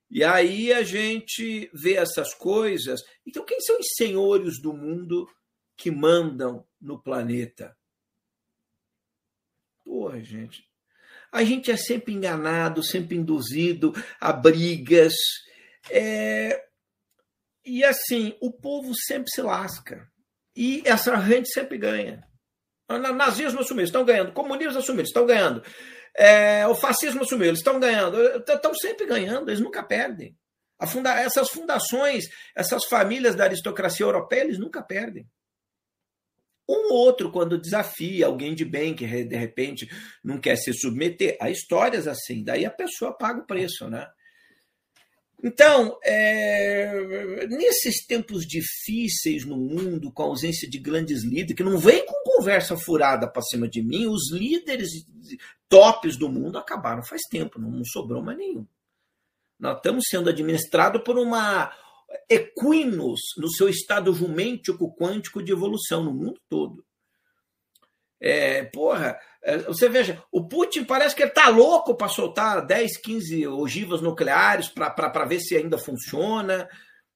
E aí a gente vê essas coisas. Então, quem são os senhores do mundo que mandam no planeta? Porra, gente. A gente é sempre enganado, sempre induzido a brigas. É... E assim, o povo sempre se lasca. E essa gente sempre ganha. O nazismo assumiu, estão ganhando. Comunismo assumiu, estão ganhando. É, o fascismo assumiu, eles estão ganhando. Estão sempre ganhando, eles nunca perdem. Funda essas fundações, essas famílias da aristocracia europeia, eles nunca perdem. Um outro, quando desafia alguém de bem que de repente não quer se submeter, há histórias assim, daí a pessoa paga o preço, né? Então, é, nesses tempos difíceis no mundo, com a ausência de grandes líderes, que não vem com conversa furada para cima de mim, os líderes tops do mundo acabaram faz tempo, não, sobrou mais nenhum. Nós estamos sendo administrados por uma equinos no seu estado jumêntico quântico de evolução no mundo todo. É, porra, é, você veja, o Putin parece que ele está louco para soltar 10, 15 ogivas nucleares para ver se ainda funciona.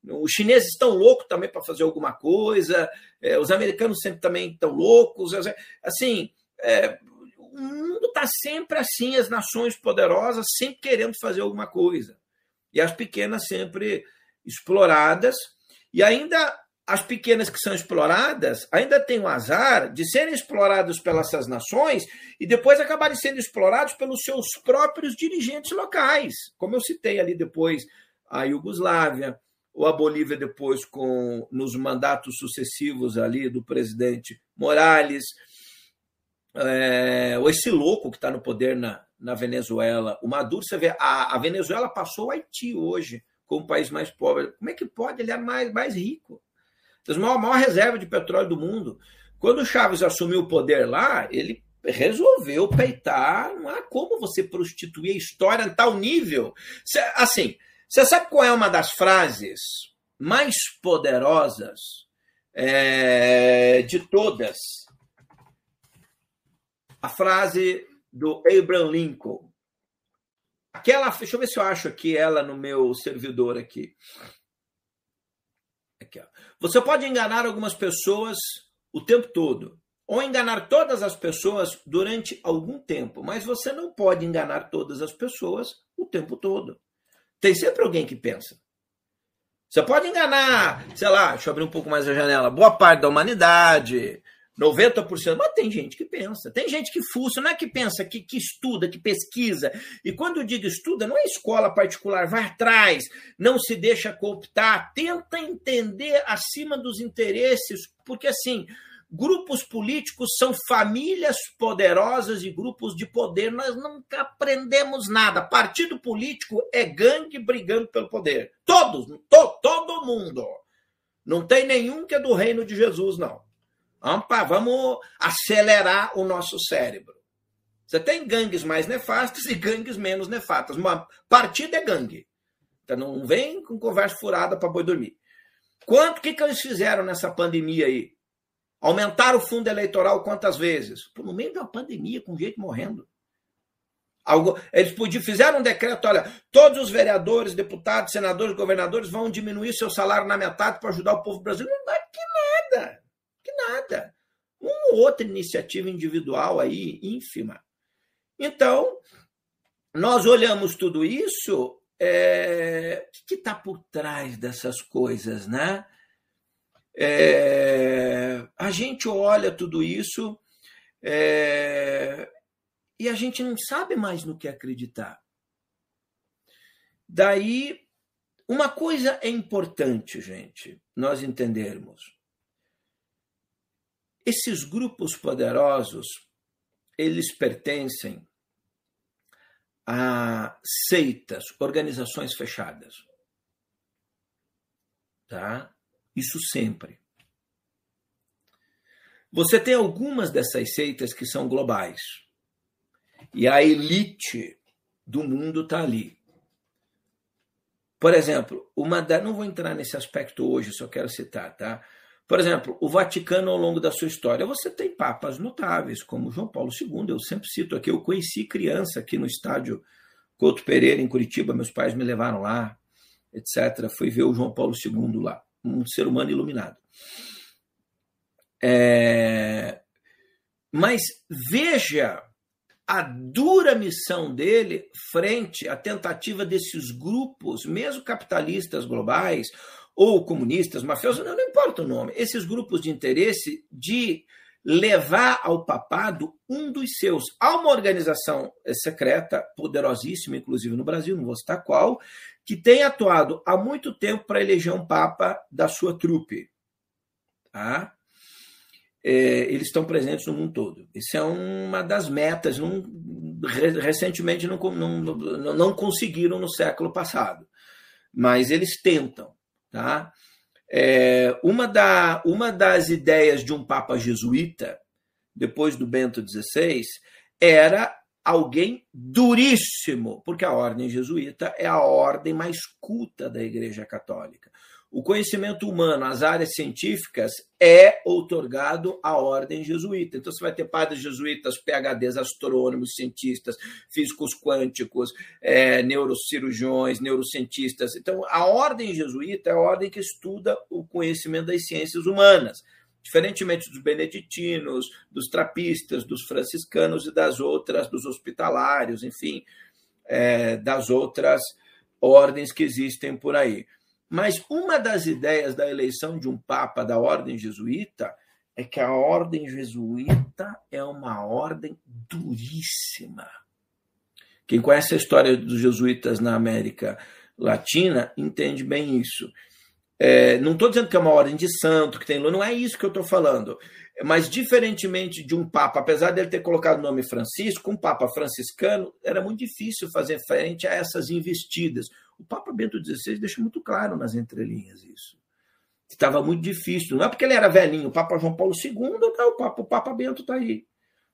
Os chineses estão loucos também para fazer alguma coisa. É, os americanos sempre também estão loucos. Assim, é, o mundo está sempre assim, as nações poderosas sempre querendo fazer alguma coisa. E as pequenas sempre exploradas. E ainda as pequenas que são exploradas ainda têm o azar de serem exploradas pelas essas nações e depois acabarem sendo explorados pelos seus próprios dirigentes locais, como eu citei ali depois a Iugoslávia, ou a Bolívia depois com nos mandatos sucessivos ali do presidente Morales, é, ou esse louco que está no poder na, na Venezuela, o Maduro, você vê, a, a Venezuela passou o Haiti hoje como o país mais pobre. Como é que pode? Ele é mais, mais rico. Tem a maior, maior reserva de petróleo do mundo. Quando o Chaves assumiu o poder lá, ele resolveu peitar. Não há como você prostituir a história a tal nível. Cê, assim, você sabe qual é uma das frases mais poderosas é, de todas? A frase do Abraham Lincoln. Aquela, deixa eu ver se eu acho aqui ela no meu servidor aqui. Você pode enganar algumas pessoas o tempo todo, ou enganar todas as pessoas durante algum tempo, mas você não pode enganar todas as pessoas o tempo todo. Tem sempre alguém que pensa. Você pode enganar, sei lá, deixa eu abrir um pouco mais a janela, boa parte da humanidade, 90%, mas tem gente que pensa, tem gente que fuça, não é que pensa, que, que estuda, que pesquisa. E quando eu digo estuda, não é escola particular, vai atrás, não se deixa cooptar, tenta entender acima dos interesses, porque assim, grupos políticos são famílias poderosas e grupos de poder, nós nunca aprendemos nada. Partido político é gangue brigando pelo poder. Todos, to, todo mundo. Não tem nenhum que é do reino de Jesus, não. Vamos acelerar o nosso cérebro. Você tem gangues mais nefastas e gangues menos nefastas. Uma partida é gangue. Então não vem com conversa furada para boi dormir. Quanto que, que eles fizeram nessa pandemia aí? Aumentaram o fundo eleitoral quantas vezes? no meio da pandemia, com gente morrendo. Algo, eles podiam, fizeram um decreto, olha, todos os vereadores, deputados, senadores, governadores vão diminuir seu salário na metade para ajudar o povo brasileiro. Não dá que nada nada. Uma outra iniciativa individual aí, ínfima. Então, nós olhamos tudo isso, é... o que está por trás dessas coisas, né? É... a gente olha tudo isso é... e a gente não sabe mais no que acreditar. Daí, uma coisa é importante, gente, nós entendermos. Esses grupos poderosos, eles pertencem a seitas, organizações fechadas. Tá? Isso sempre. Você tem algumas dessas seitas que são globais. E a elite do mundo está ali. Por exemplo, uma da, não vou entrar nesse aspecto hoje, só quero citar, tá? Por exemplo, o Vaticano, ao longo da sua história, você tem papas notáveis, como João Paulo II. Eu sempre cito aqui, eu conheci criança aqui no estádio Couto Pereira, em Curitiba, meus pais me levaram lá. etc., foi ver o João Paulo II lá, um ser humano iluminado. É... Mas veja a dura missão dele frente à tentativa desses grupos, mesmo capitalistas globais ou comunistas, mafiosos, não, não importa o nome, esses grupos de interesse de levar ao papado um dos seus, a uma organização secreta, poderosíssima, inclusive no Brasil, não vou citar qual, que tem atuado há muito tempo para eleger um papa da sua trupe. Tá? é, eles estão presentes no mundo todo. Isso é uma das metas. Não, recentemente não, não, não conseguiram no século passado, mas eles tentam. Tá? É, uma, da, uma das ideias de um Papa jesuíta, depois do Bento XVI, era alguém duríssimo, porque a ordem jesuíta é a ordem mais culta da Igreja Católica o conhecimento humano, as áreas científicas, é outorgado à ordem jesuíta. Então, você vai ter padres jesuítas, PHDs, astrônomos, cientistas, físicos quânticos, é, neurocirurgiões, neurocientistas. Então, a ordem jesuíta é a ordem que estuda o conhecimento das ciências humanas. Diferentemente dos beneditinos, dos trapistas, dos franciscanos e das outras, dos hospitalários, enfim, é, das outras ordens que existem por aí. Mas uma das ideias da eleição de um papa da ordem jesuíta é que a ordem jesuíta é uma ordem duríssima. Quem conhece a história dos jesuítas na América Latina entende bem isso. É, não estou dizendo que é uma ordem de santo, que tem não é isso que eu estou falando. Mas, diferentemente de um Papa, apesar dele ter colocado o nome Francisco, um Papa franciscano, era muito difícil fazer frente a essas investidas. O Papa Bento XVI deixa muito claro nas entrelinhas isso. Estava muito difícil. Não é porque ele era velhinho, o Papa João Paulo II, tá, o, Papa, o Papa Bento está aí.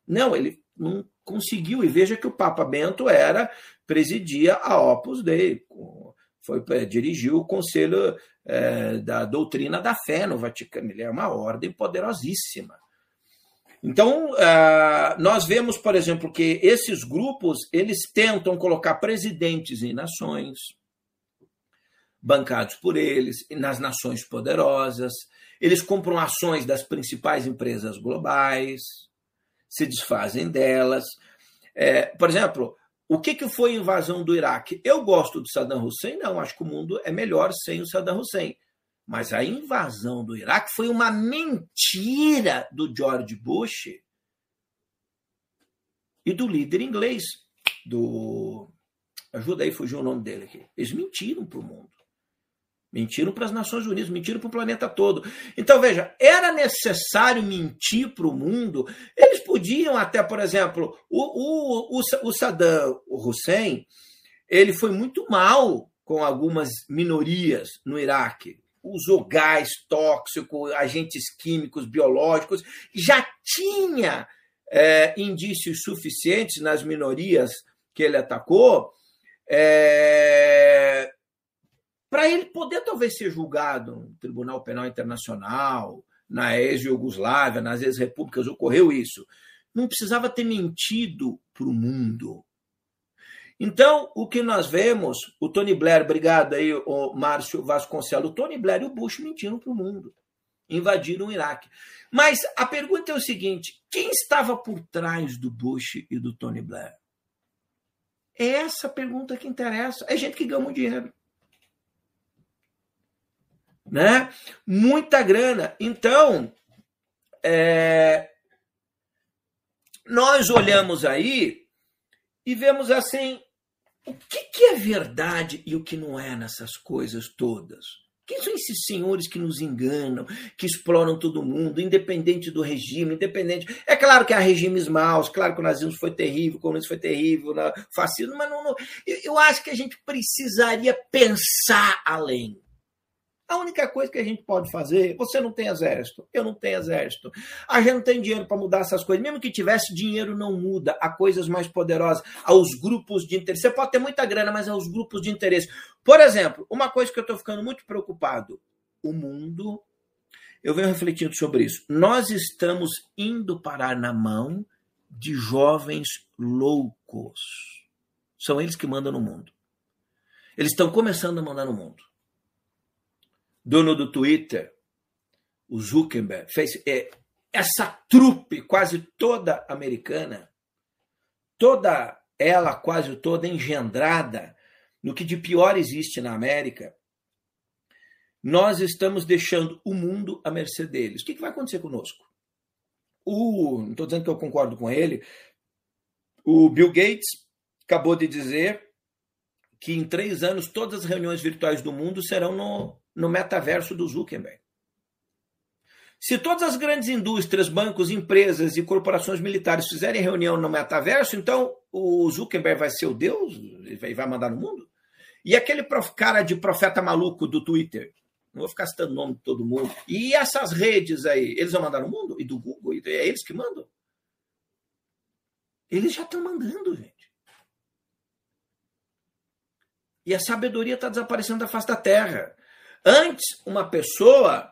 Não, ele não conseguiu. E veja que o Papa Bento era, presidia a Opus Dei, foi, é, dirigiu o Conselho é, da Doutrina da Fé no Vaticano. Ele é uma ordem poderosíssima. Então, uh, nós vemos, por exemplo, que esses grupos eles tentam colocar presidentes em nações, bancados por eles, nas nações poderosas. Eles compram ações das principais empresas globais, se desfazem delas. É, por exemplo, o que, que foi a invasão do Iraque? Eu gosto do Saddam Hussein? Não, acho que o mundo é melhor sem o Saddam Hussein. Mas a invasão do Iraque foi uma mentira do George Bush e do líder inglês, do. Ajuda aí, fugiu o nome dele aqui. Eles mentiram para o mundo. Mentiram para as Nações Unidas, mentiram para o planeta todo. Então, veja, era necessário mentir para o mundo. Eles podiam até, por exemplo, o, o, o, o Saddam Hussein, ele foi muito mal com algumas minorias no Iraque. Usou gás tóxico, agentes químicos, biológicos. Já tinha é, indícios suficientes nas minorias que ele atacou é, para ele poder talvez ser julgado no Tribunal Penal Internacional, na ex-Yugoslávia, nas ex-repúblicas, ocorreu isso. Não precisava ter mentido para o mundo. Então, o que nós vemos, o Tony Blair, obrigado aí, o Márcio Vasconcelos, o Tony Blair e o Bush mentiram para o mundo, invadiram o Iraque. Mas a pergunta é o seguinte: quem estava por trás do Bush e do Tony Blair? É essa pergunta que interessa. É gente que ganha muito dinheiro né? Muita grana. Então, é, nós olhamos aí e vemos assim o que, que é verdade e o que não é nessas coisas todas. Quem são esses senhores que nos enganam, que exploram todo mundo, independente do regime, independente. É claro que há regimes maus, claro que o nazismo foi terrível, o comunismo foi terrível, o fascismo, mas não, não, eu acho que a gente precisaria pensar além. A única coisa que a gente pode fazer, você não tem exército, eu não tenho exército. A gente não tem dinheiro para mudar essas coisas. Mesmo que tivesse, dinheiro não muda. Há coisas mais poderosas, aos grupos de interesse. Você pode ter muita grana, mas aos grupos de interesse. Por exemplo, uma coisa que eu estou ficando muito preocupado: o mundo. Eu venho refletindo sobre isso. Nós estamos indo parar na mão de jovens loucos. São eles que mandam no mundo. Eles estão começando a mandar no mundo. Dono do Twitter, o Zuckerberg, fez é, essa trupe quase toda americana, toda ela quase toda engendrada no que de pior existe na América, nós estamos deixando o mundo à mercê deles. O que, vai acontecer conosco? O, não estou dizendo que eu concordo com ele, o Bill Gates acabou de dizer que em três anos todas as reuniões virtuais do mundo serão no, no metaverso do Zuckerberg. Se todas as grandes indústrias, bancos, empresas e corporações militares fizerem reunião no metaverso, então o Zuckerberg vai ser o Deus? Ele vai mandar no mundo? E aquele cara de profeta maluco do Twitter? Não vou ficar citando o nome de todo mundo. E essas redes aí, eles vão mandar no mundo? E do Google? É eles que mandam? Eles já estão mandando, gente. E a sabedoria está desaparecendo da face da terra. Antes, uma pessoa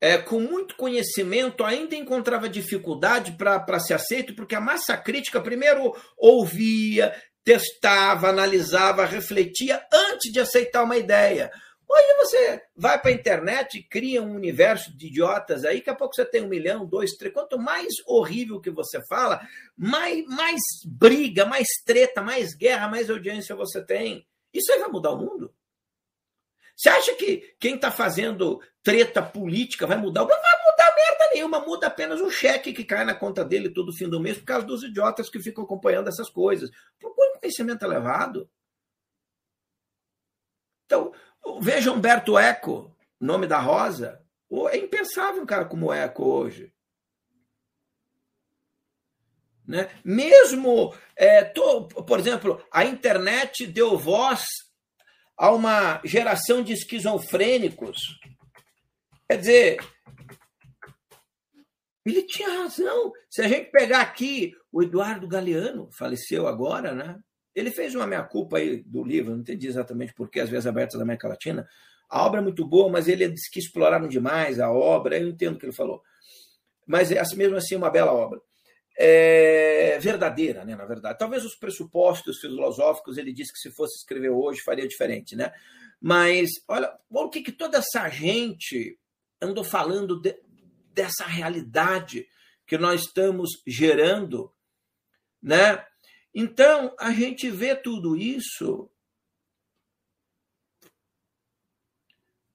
é, com muito conhecimento ainda encontrava dificuldade para ser aceito, porque a massa crítica primeiro ouvia, testava, analisava, refletia antes de aceitar uma ideia. Hoje você vai para a internet e cria um universo de idiotas aí, daqui a pouco você tem um milhão, dois, três. Quanto mais horrível que você fala, mais, mais briga, mais treta, mais guerra, mais audiência você tem. Isso aí vai mudar o mundo? Você acha que quem está fazendo treta política vai mudar? Não vai mudar merda nenhuma, muda apenas o cheque que cai na conta dele todo fim do mês por causa dos idiotas que ficam acompanhando essas coisas. Procure conhecimento elevado. Então, veja Humberto Eco, nome da Rosa. É impensável um cara como Eco hoje. Né? Mesmo, é, tô, por exemplo, a internet deu voz a uma geração de esquizofrênicos. Quer dizer, ele tinha razão. Se a gente pegar aqui o Eduardo Galeano, faleceu agora, né? Ele fez uma meia-culpa aí do livro, não entendi exatamente por que, às vezes abertas da América Latina. A obra é muito boa, mas ele disse que exploraram demais a obra, eu entendo o que ele falou. Mas é mesmo assim uma bela obra é, verdadeira, né, na verdade. Talvez os pressupostos filosóficos ele disse que se fosse escrever hoje faria diferente, né? Mas olha, olha o que, que toda essa gente andou falando de, dessa realidade que nós estamos gerando, né? Então a gente vê tudo isso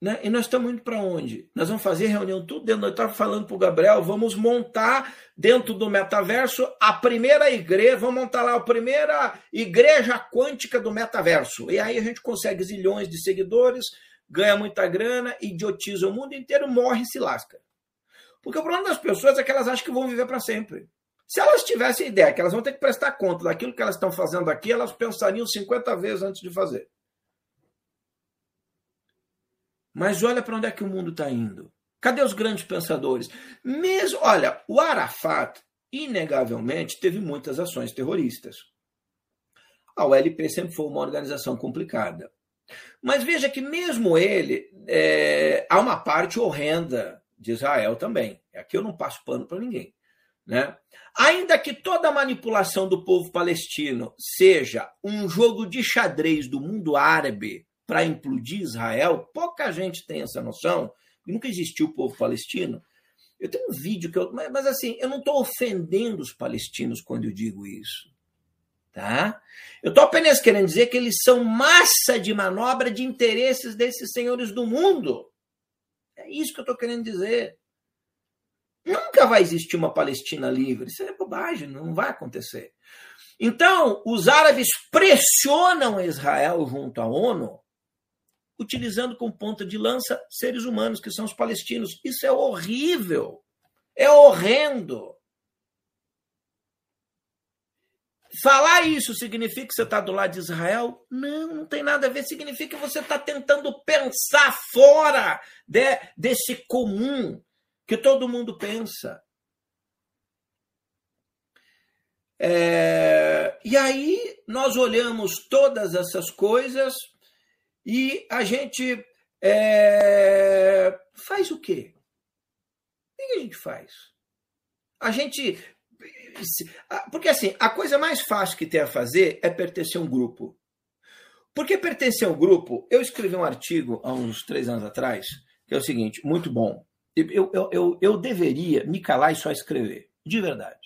Né? E nós estamos indo para onde? Nós vamos fazer reunião tudo dentro. Eu estava falando para o Gabriel, vamos montar dentro do metaverso a primeira igreja, vamos montar lá a primeira igreja quântica do metaverso. E aí a gente consegue zilhões de seguidores, ganha muita grana, idiotiza o mundo inteiro, morre e se lasca. Porque o problema das pessoas é que elas acham que vão viver para sempre. Se elas tivessem ideia que elas vão ter que prestar conta daquilo que elas estão fazendo aqui, elas pensariam 50 vezes antes de fazer. Mas olha para onde é que o mundo está indo. Cadê os grandes pensadores? Mesmo, olha, o Arafat, inegavelmente, teve muitas ações terroristas. A OLP sempre foi uma organização complicada. Mas veja que mesmo ele, é, há uma parte horrenda de Israel também. Aqui eu não passo pano para ninguém. Né? Ainda que toda a manipulação do povo palestino seja um jogo de xadrez do mundo árabe para implodir Israel, pouca gente tem essa noção, nunca existiu o povo palestino. Eu tenho um vídeo que eu. Mas, assim, eu não estou ofendendo os palestinos quando eu digo isso. Tá? Eu estou apenas querendo dizer que eles são massa de manobra de interesses desses senhores do mundo. É isso que eu estou querendo dizer. Nunca vai existir uma Palestina livre. Isso é bobagem, não vai acontecer. Então, os árabes pressionam Israel junto à ONU utilizando como ponta de lança seres humanos, que são os palestinos. Isso é horrível. É horrendo. Falar isso significa que você está do lado de Israel? Não, não tem nada a ver. Significa que você está tentando pensar fora de, desse comum que todo mundo pensa. É, e aí nós olhamos todas essas coisas e a gente é, faz o quê? O que a gente faz? A gente. Porque assim, a coisa mais fácil que tem a fazer é pertencer a um grupo. Porque pertencer a um grupo, eu escrevi um artigo há uns três anos atrás, que é o seguinte, muito bom. Eu, eu, eu, eu deveria me calar e só escrever, de verdade.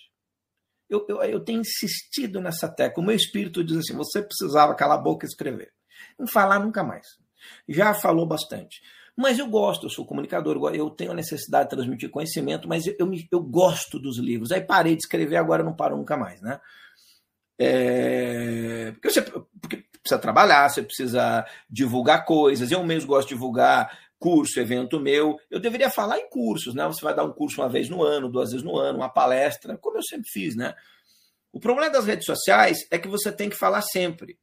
Eu, eu, eu tenho insistido nessa tecla. O meu espírito diz assim: você precisava calar a boca e escrever. Não falar nunca mais. Já falou bastante. Mas eu gosto, eu sou comunicador, eu tenho a necessidade de transmitir conhecimento, mas eu, eu, eu gosto dos livros. Aí parei de escrever, agora não paro nunca mais, né? É, porque, você, porque precisa trabalhar, você precisa divulgar coisas. Eu mesmo gosto de divulgar curso, evento meu. Eu deveria falar em cursos, né? Você vai dar um curso uma vez no ano, duas vezes no ano, uma palestra, como eu sempre fiz, né? O problema das redes sociais é que você tem que falar sempre.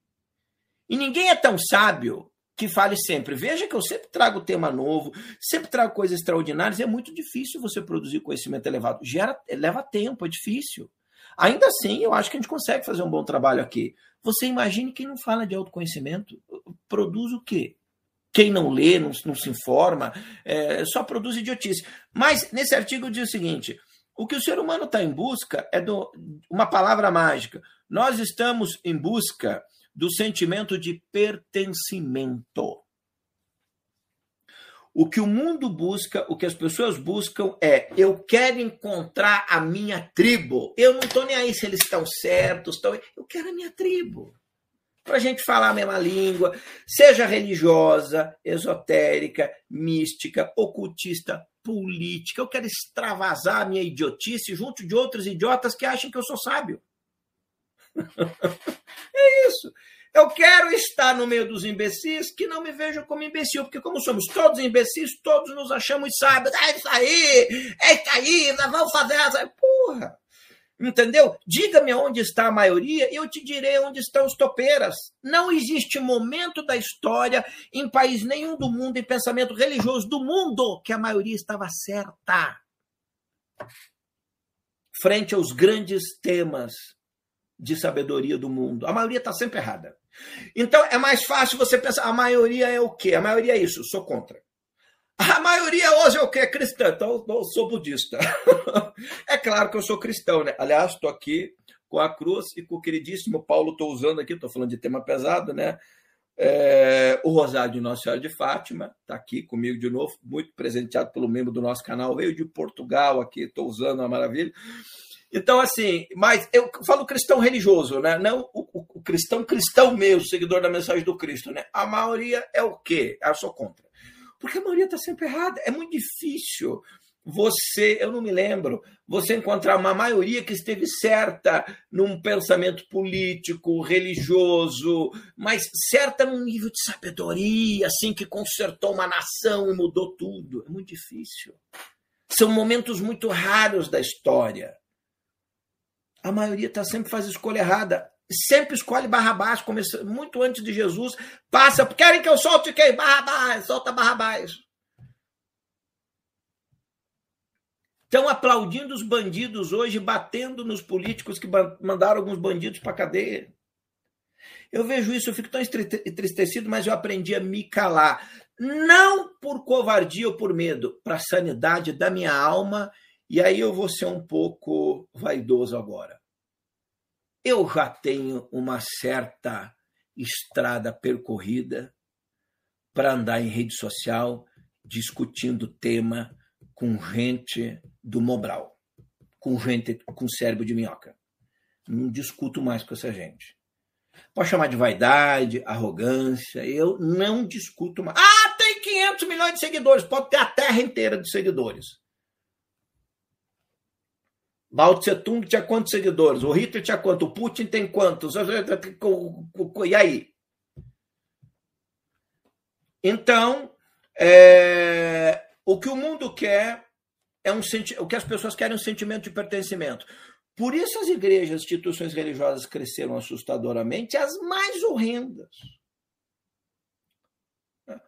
E ninguém é tão sábio que fale sempre. Veja que eu sempre trago tema novo, sempre trago coisas extraordinárias. É muito difícil você produzir conhecimento elevado. Gera, leva tempo, é difícil. Ainda assim, eu acho que a gente consegue fazer um bom trabalho aqui. Você imagine quem não fala de autoconhecimento, produz o quê? Quem não lê, não, não se informa, é, só produz idiotice. Mas nesse artigo diz o seguinte: o que o ser humano está em busca é uma palavra mágica. Nós estamos em busca do sentimento de pertencimento. O que o mundo busca, o que as pessoas buscam é: eu quero encontrar a minha tribo. Eu não estou nem aí se eles estão certos, estão... eu quero a minha tribo. Para a gente falar a mesma língua, seja religiosa, esotérica, mística, ocultista, política. Eu quero extravasar a minha idiotice junto de outros idiotas que acham que eu sou sábio. É isso. Eu quero estar no meio dos imbecis que não me vejam como imbecil, porque como somos todos imbecis, todos nos achamos sábios. É isso aí, é isso aí, nós vamos fazer essa. Porra! Entendeu? Diga-me onde está a maioria e eu te direi onde estão os topeiras. Não existe momento da história, em país nenhum do mundo, em pensamento religioso do mundo, que a maioria estava certa. Frente aos grandes temas de sabedoria do mundo. A maioria está sempre errada. Então é mais fácil você pensar, a maioria é o quê? A maioria é isso, sou contra. A maioria hoje é o quê? Cristã, então eu sou budista. é claro que eu sou cristão, né? Aliás, estou aqui com a cruz e com o queridíssimo Paulo, estou usando aqui, estou falando de tema pesado, né? É, o Rosário de Nossa Senhora de Fátima está aqui comigo de novo, muito presenteado pelo membro do nosso canal, veio de Portugal aqui, estou usando uma maravilha. Então, assim, mas eu falo cristão religioso, né? Não o, o, cristão cristão mesmo, seguidor da mensagem do Cristo, né? A maioria é o quê? Eu sou contra. Porque a maioria está sempre errada. É muito difícil você, eu não me lembro, você encontrar uma maioria que esteve certa num pensamento político, religioso, mas certa num nível de sabedoria, assim, que consertou uma nação e mudou tudo. É muito difícil. São momentos muito raros da história a maioria está sempre fazendo escolha errada. Sempre escolhe Barrabás, começa, muito antes de Jesus. Passa, querem que eu solte quem? Barrabás, solta Barrabás. Estão aplaudindo os bandidos hoje, batendo nos políticos que mandaram alguns bandidos para cadeia. Eu vejo isso, eu fico tão entristecido, mas eu aprendi a me calar. Não por covardia ou por medo, para a sanidade da minha alma e aí eu vou ser um pouco vaidoso agora. Eu já tenho uma certa estrada percorrida para andar em rede social discutindo tema com gente do Mobral, com gente com cérebro de minhoca. Não discuto mais com essa gente. Pode chamar de vaidade, arrogância, eu não discuto mais. Ah, tem 500 milhões de seguidores, pode ter a terra inteira de seguidores. Mao Tse Tung tinha quantos seguidores? O Hitler tinha quanto? O Putin tem quantos? E aí? Então, é, o que o mundo quer é um o que as pessoas querem é um sentimento de pertencimento. Por isso as igrejas, as instituições religiosas cresceram assustadoramente, as mais horrendas.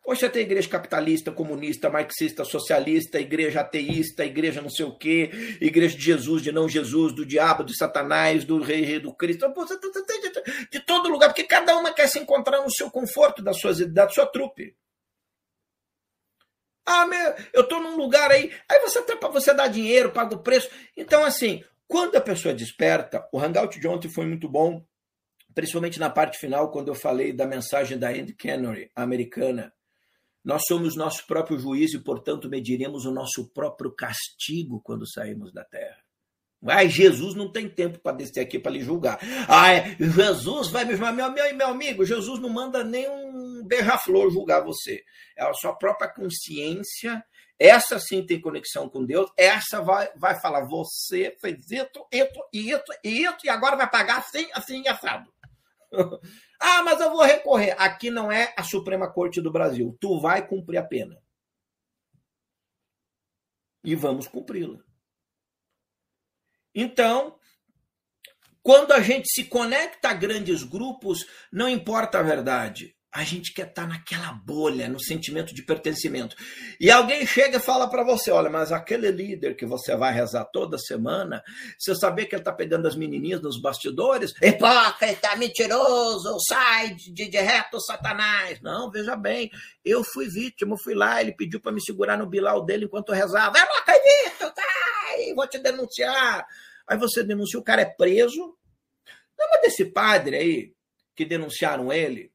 Hoje tem igreja capitalista, comunista, marxista, socialista, igreja ateísta, igreja não sei o quê, igreja de Jesus, de não Jesus, do diabo, de Satanás, do rei, do Cristo. Você tem de, todo lugar, porque cada uma quer se encontrar no seu conforto da sua, da sua trupe. Ah, meu, eu estou num lugar aí, aí você até para você dar dinheiro, paga o preço. Então, assim, quando a pessoa desperta, o hangout de ontem foi muito bom principalmente na parte final, quando eu falei da mensagem da Andy Canary, americana, Nós somos nosso próprio juiz e, portanto, mediremos o nosso próprio castigo quando sairmos da terra. Ai, Jesus não tem tempo para descer aqui para lhe julgar. Ai, Jesus vai me julgar. Meu, meu, meu amigo, Jesus não manda nem um beija-flor julgar você. É a sua própria consciência. Essa sim tem conexão com Deus. Essa vai, vai falar: você fez isso, isso, isso, isso, e agora vai pagar assim, assim, assado. ah, mas eu vou recorrer. Aqui não é a Suprema Corte do Brasil. Tu vai cumprir a pena. E vamos cumpri-la. Então, quando a gente se conecta a grandes grupos, não importa a verdade. A gente quer estar naquela bolha, no sentimento de pertencimento. E alguém chega e fala para você: olha, mas aquele líder que você vai rezar toda semana, você sabia que ele está pegando as menininhas nos bastidores? Hipócrita, mentiroso, sai de, de reto, Satanás. Não, veja bem, eu fui vítima, fui lá, ele pediu para me segurar no bilau dele enquanto eu rezava. Eu não acredito, tá? Vou te denunciar. Aí você denuncia, o cara é preso. Lembra desse padre aí que denunciaram ele?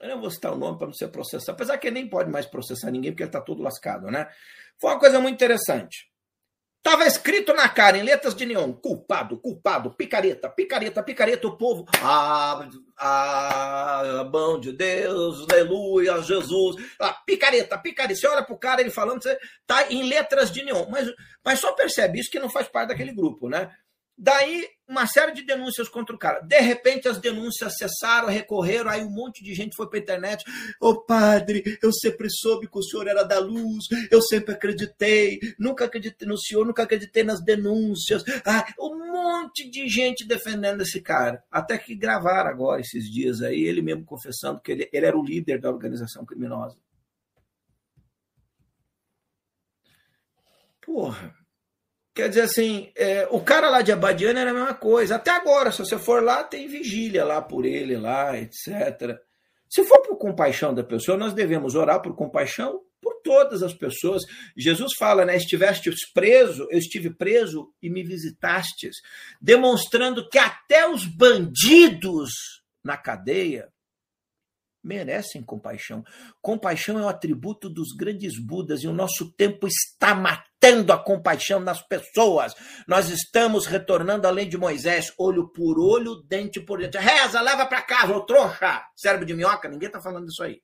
Eu não vou citar o nome para não ser processado, apesar que ele nem pode mais processar ninguém, porque ele está todo lascado, né? Foi uma coisa muito interessante. Estava escrito na cara, em letras de neon, culpado, culpado, picareta, picareta, picareta, o povo, ah, ah, bom de Deus, aleluia, Jesus, ah, picareta, picareta, você olha pro cara, ele falando, você tá em letras de neon, mas, mas só percebe isso que não faz parte daquele grupo, né? Daí, uma série de denúncias contra o cara. De repente, as denúncias cessaram, recorreram, aí um monte de gente foi para a internet. Ô oh, padre, eu sempre soube que o senhor era da luz, eu sempre acreditei, nunca acreditei no senhor, nunca acreditei nas denúncias. Ah, um monte de gente defendendo esse cara. Até que gravaram agora, esses dias aí, ele mesmo confessando que ele, ele era o líder da organização criminosa. Porra. Quer dizer assim, é, o cara lá de Abadiana era a mesma coisa. Até agora, se você for lá, tem vigília lá por ele, lá, etc. Se for por compaixão da pessoa, nós devemos orar por compaixão por todas as pessoas. Jesus fala, né? Estivestes preso, eu estive preso e me visitastes, demonstrando que até os bandidos na cadeia merecem compaixão. Compaixão é o atributo dos grandes Budas e o nosso tempo está matando a compaixão nas pessoas. Nós estamos retornando lei de Moisés, olho por olho, dente por dente. Reza, leva para casa, ô trouxa, cérebro de minhoca, ninguém está falando isso aí.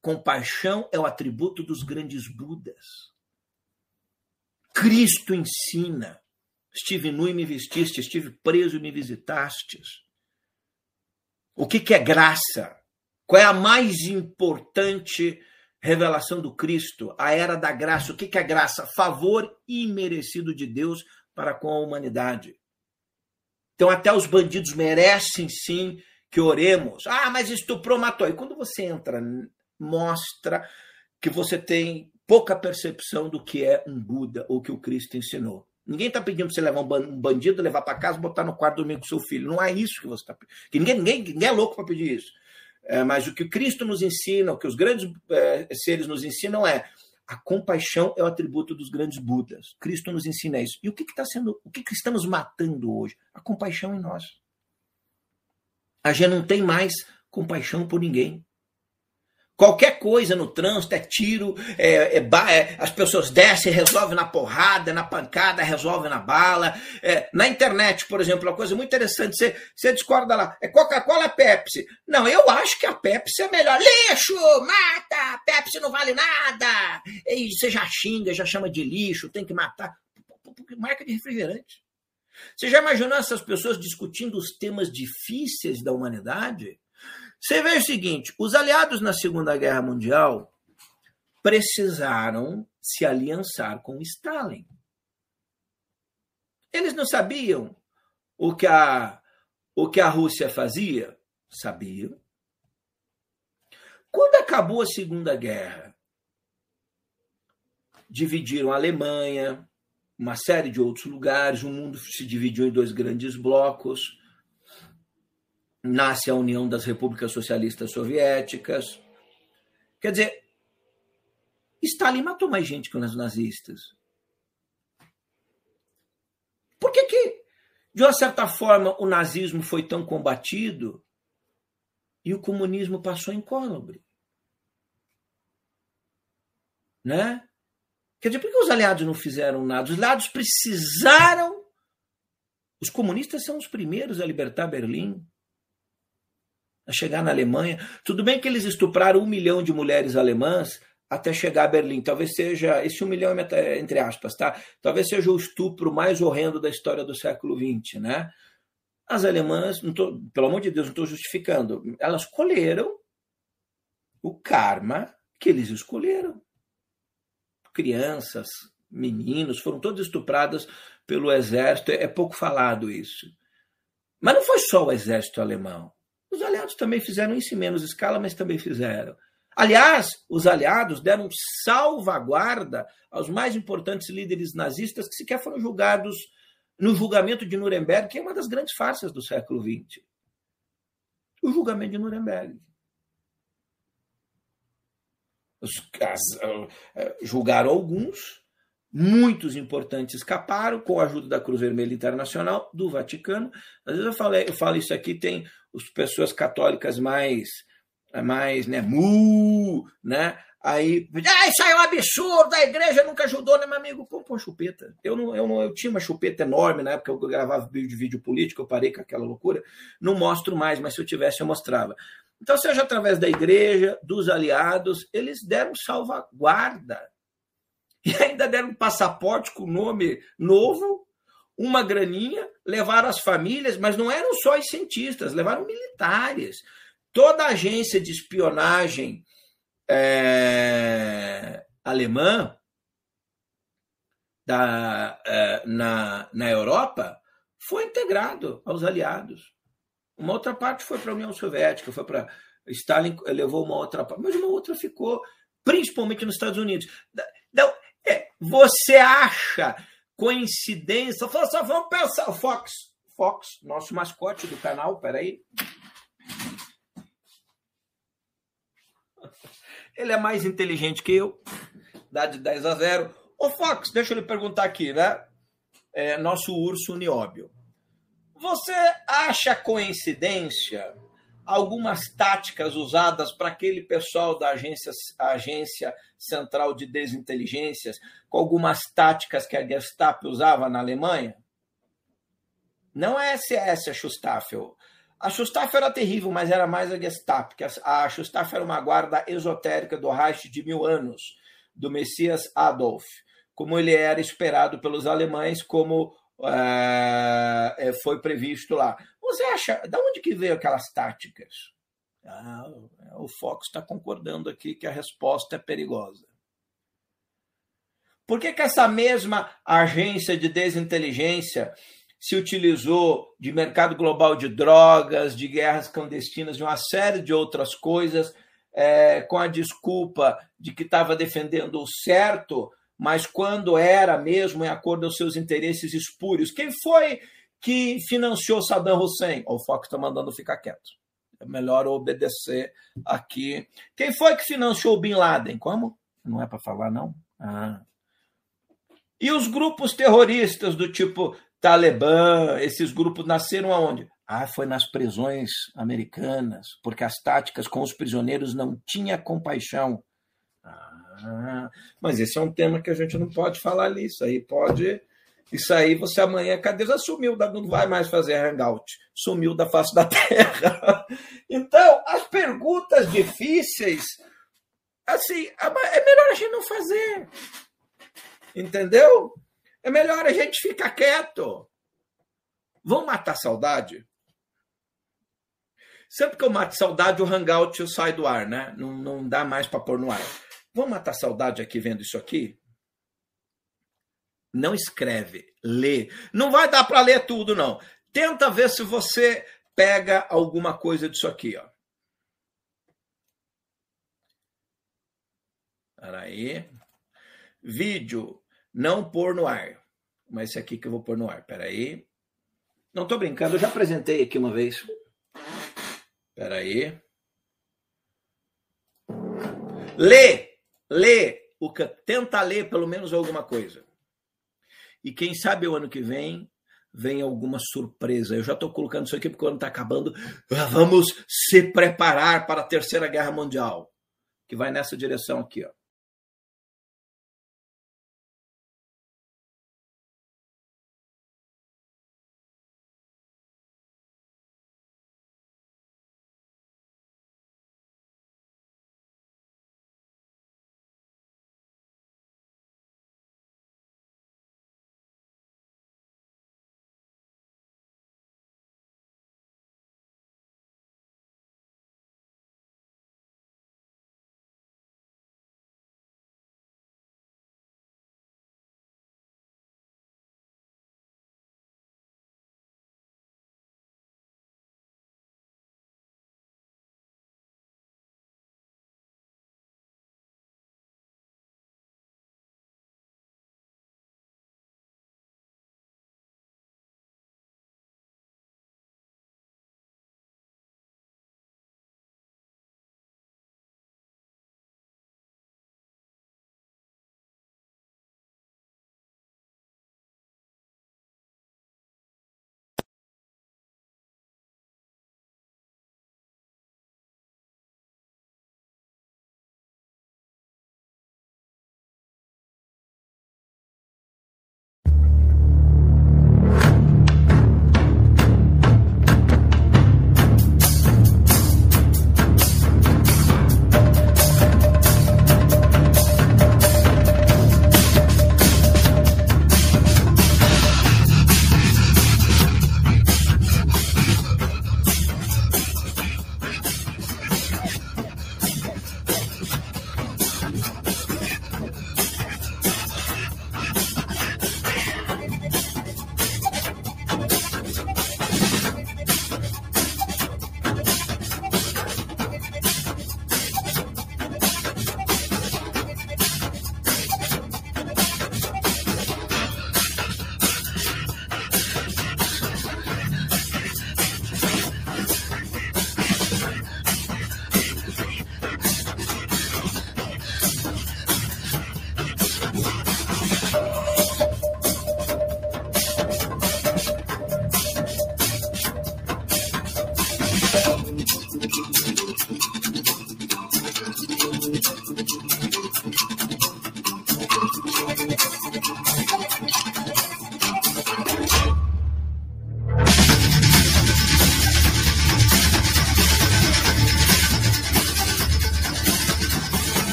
Compaixão é o atributo dos grandes Budas. Cristo ensina. Estive nu e me vestiste, estive preso e me visitastes. O que, que é graça? Qual é a mais importante revelação do Cristo? A era da graça. O que, é graça? Favor imerecido de Deus para com a humanidade. Então, até os bandidos merecem sim que oremos. Ah, mas estuprou, matou. E quando você entra, mostra que você tem pouca percepção do que é um Buda ou que o Cristo ensinou. Ninguém está pedindo para você levar um bandido, levar para casa, botar no quarto dormir com seu filho. Não é isso que você está pedindo. Ninguém, ninguém, ninguém é louco para pedir isso. É, mas o que Cristo nos ensina, o que os grandes é, seres nos ensinam é a compaixão é o atributo dos grandes Budas. Cristo nos ensina isso. E o que está sendo, o que, que estamos matando hoje? A compaixão em nós. A gente não tem mais compaixão por ninguém. Qualquer coisa no trânsito é tiro, é, é, é, as pessoas descem, resolvem na porrada, na pancada, resolvem na bala. É, na internet, por exemplo, uma coisa muito interessante, você, você discorda lá, é Coca-Cola é Pepsi? Não, eu acho que a Pepsi é melhor. Lixo, mata, Pepsi não vale nada. E você já xinga, já chama de lixo, tem que matar. Marca de refrigerante. Você já imaginou essas pessoas discutindo os temas difíceis da humanidade? Você vê o seguinte: os aliados na Segunda Guerra Mundial precisaram se aliançar com Stalin. Eles não sabiam o que a, o que a Rússia fazia? Sabiam. Quando acabou a Segunda Guerra, dividiram a Alemanha, uma série de outros lugares, o mundo se dividiu em dois grandes blocos nasce a União das Repúblicas Socialistas Soviéticas. Quer dizer, Stalin matou mais gente que os nazistas. Por que, que, de uma certa forma, o nazismo foi tão combatido e o comunismo passou incólubre? Né? Quer dizer, por que os aliados não fizeram nada? Os aliados precisaram. Os comunistas são os primeiros a libertar Berlim, a chegar na Alemanha. Tudo bem que eles estupraram um milhão de mulheres alemãs até chegar a Berlim. Talvez seja, esse um milhão é entre aspas, tá? Talvez seja o estupro mais horrendo da história do século XX, né? As alemãs, tô, pelo amor de Deus, não estou justificando, elas colheram o karma que eles escolheram. Crianças, meninos, foram todos estuprados pelo exército. É pouco falado isso. Mas não foi só o exército alemão. Os aliados também fizeram isso em menos escala, mas também fizeram. Aliás, os aliados deram salvaguarda aos mais importantes líderes nazistas que sequer foram julgados no julgamento de Nuremberg, que é uma das grandes farsas do século XX. O julgamento de Nuremberg. Os, as, uh, julgaram alguns, muitos importantes escaparam com a ajuda da Cruz Vermelha Internacional, do Vaticano. Às vezes eu, falei, eu falo isso aqui, tem as pessoas católicas mais, mais né, mu, né? Aí, ah, isso aí é um absurdo, a igreja nunca ajudou, né, meu amigo? Uma chupeta. Eu, não, eu, não, eu tinha uma chupeta enorme na época que eu gravava vídeo de vídeo político, eu parei com aquela loucura. Não mostro mais, mas se eu tivesse, eu mostrava. Então, seja através da igreja, dos aliados, eles deram salvaguarda. E ainda deram um passaporte com nome novo, uma graninha, levaram as famílias, mas não eram só os cientistas, levaram militares. Toda a agência de espionagem é, alemã da, é, na, na Europa foi integrado aos aliados. Uma outra parte foi para a União Soviética, foi para. Stalin levou uma outra parte, mas uma outra ficou, principalmente nos Estados Unidos. Então, é, você acha coincidência? Fala só, vamos pensar. Fox, Fox, nosso mascote do canal, peraí. Ele é mais inteligente que eu, dá de 10 a 0. Ô Fox, deixa eu lhe perguntar aqui, né? É, nosso urso nióbio. Você acha coincidência algumas táticas usadas para aquele pessoal da agência, agência Central de Desinteligências, com algumas táticas que a Gestapo usava na Alemanha? Não é SS a Schustaffel. A Schustaffel era terrível, mas era mais a Gestapo, que a Schustaffel era uma guarda esotérica do Reich de mil anos, do Messias Adolf, como ele era esperado pelos alemães, como é, foi previsto lá. Você acha, da onde que veio aquelas táticas? Ah, o Fox está concordando aqui que a resposta é perigosa. Por que, que essa mesma agência de desinteligência se utilizou de mercado global de drogas, de guerras clandestinas, de uma série de outras coisas, é, com a desculpa de que estava defendendo o certo, mas quando era mesmo em acordo aos seus interesses espúrios. Quem foi que financiou Saddam Hussein? O Fox está mandando ficar quieto. É melhor obedecer aqui. Quem foi que financiou Bin Laden? Como? Não é para falar, não? Ah. E os grupos terroristas do tipo Talibã, esses grupos nasceram aonde? Ah, foi nas prisões americanas, porque as táticas com os prisioneiros não tinha compaixão. Ah, mas esse é um tema que a gente não pode falar ali. Isso aí pode. Isso aí você amanhã, cadê? Já sumiu, não vai mais fazer hangout. Sumiu da face da terra. Então, as perguntas difíceis, assim, é melhor a gente não fazer. Entendeu? É melhor a gente ficar quieto. Vão matar saudade? Sempre que eu mato saudade, o hangout sai do ar, né? Não, não dá mais para pôr no ar. Vamos matar saudade aqui vendo isso aqui? Não escreve, lê. Não vai dar para ler tudo, não. Tenta ver se você pega alguma coisa disso aqui, ó. Peraí. Vídeo não pôr no ar. Mas esse aqui que eu vou pôr no ar. Peraí. Não tô brincando, eu já apresentei aqui uma vez. Peraí. Lê! Lê, o que, tenta ler pelo menos alguma coisa. E quem sabe o ano que vem vem alguma surpresa. Eu já estou colocando isso aqui porque o ano está acabando. Vamos se preparar para a Terceira Guerra Mundial, que vai nessa direção aqui. Ó.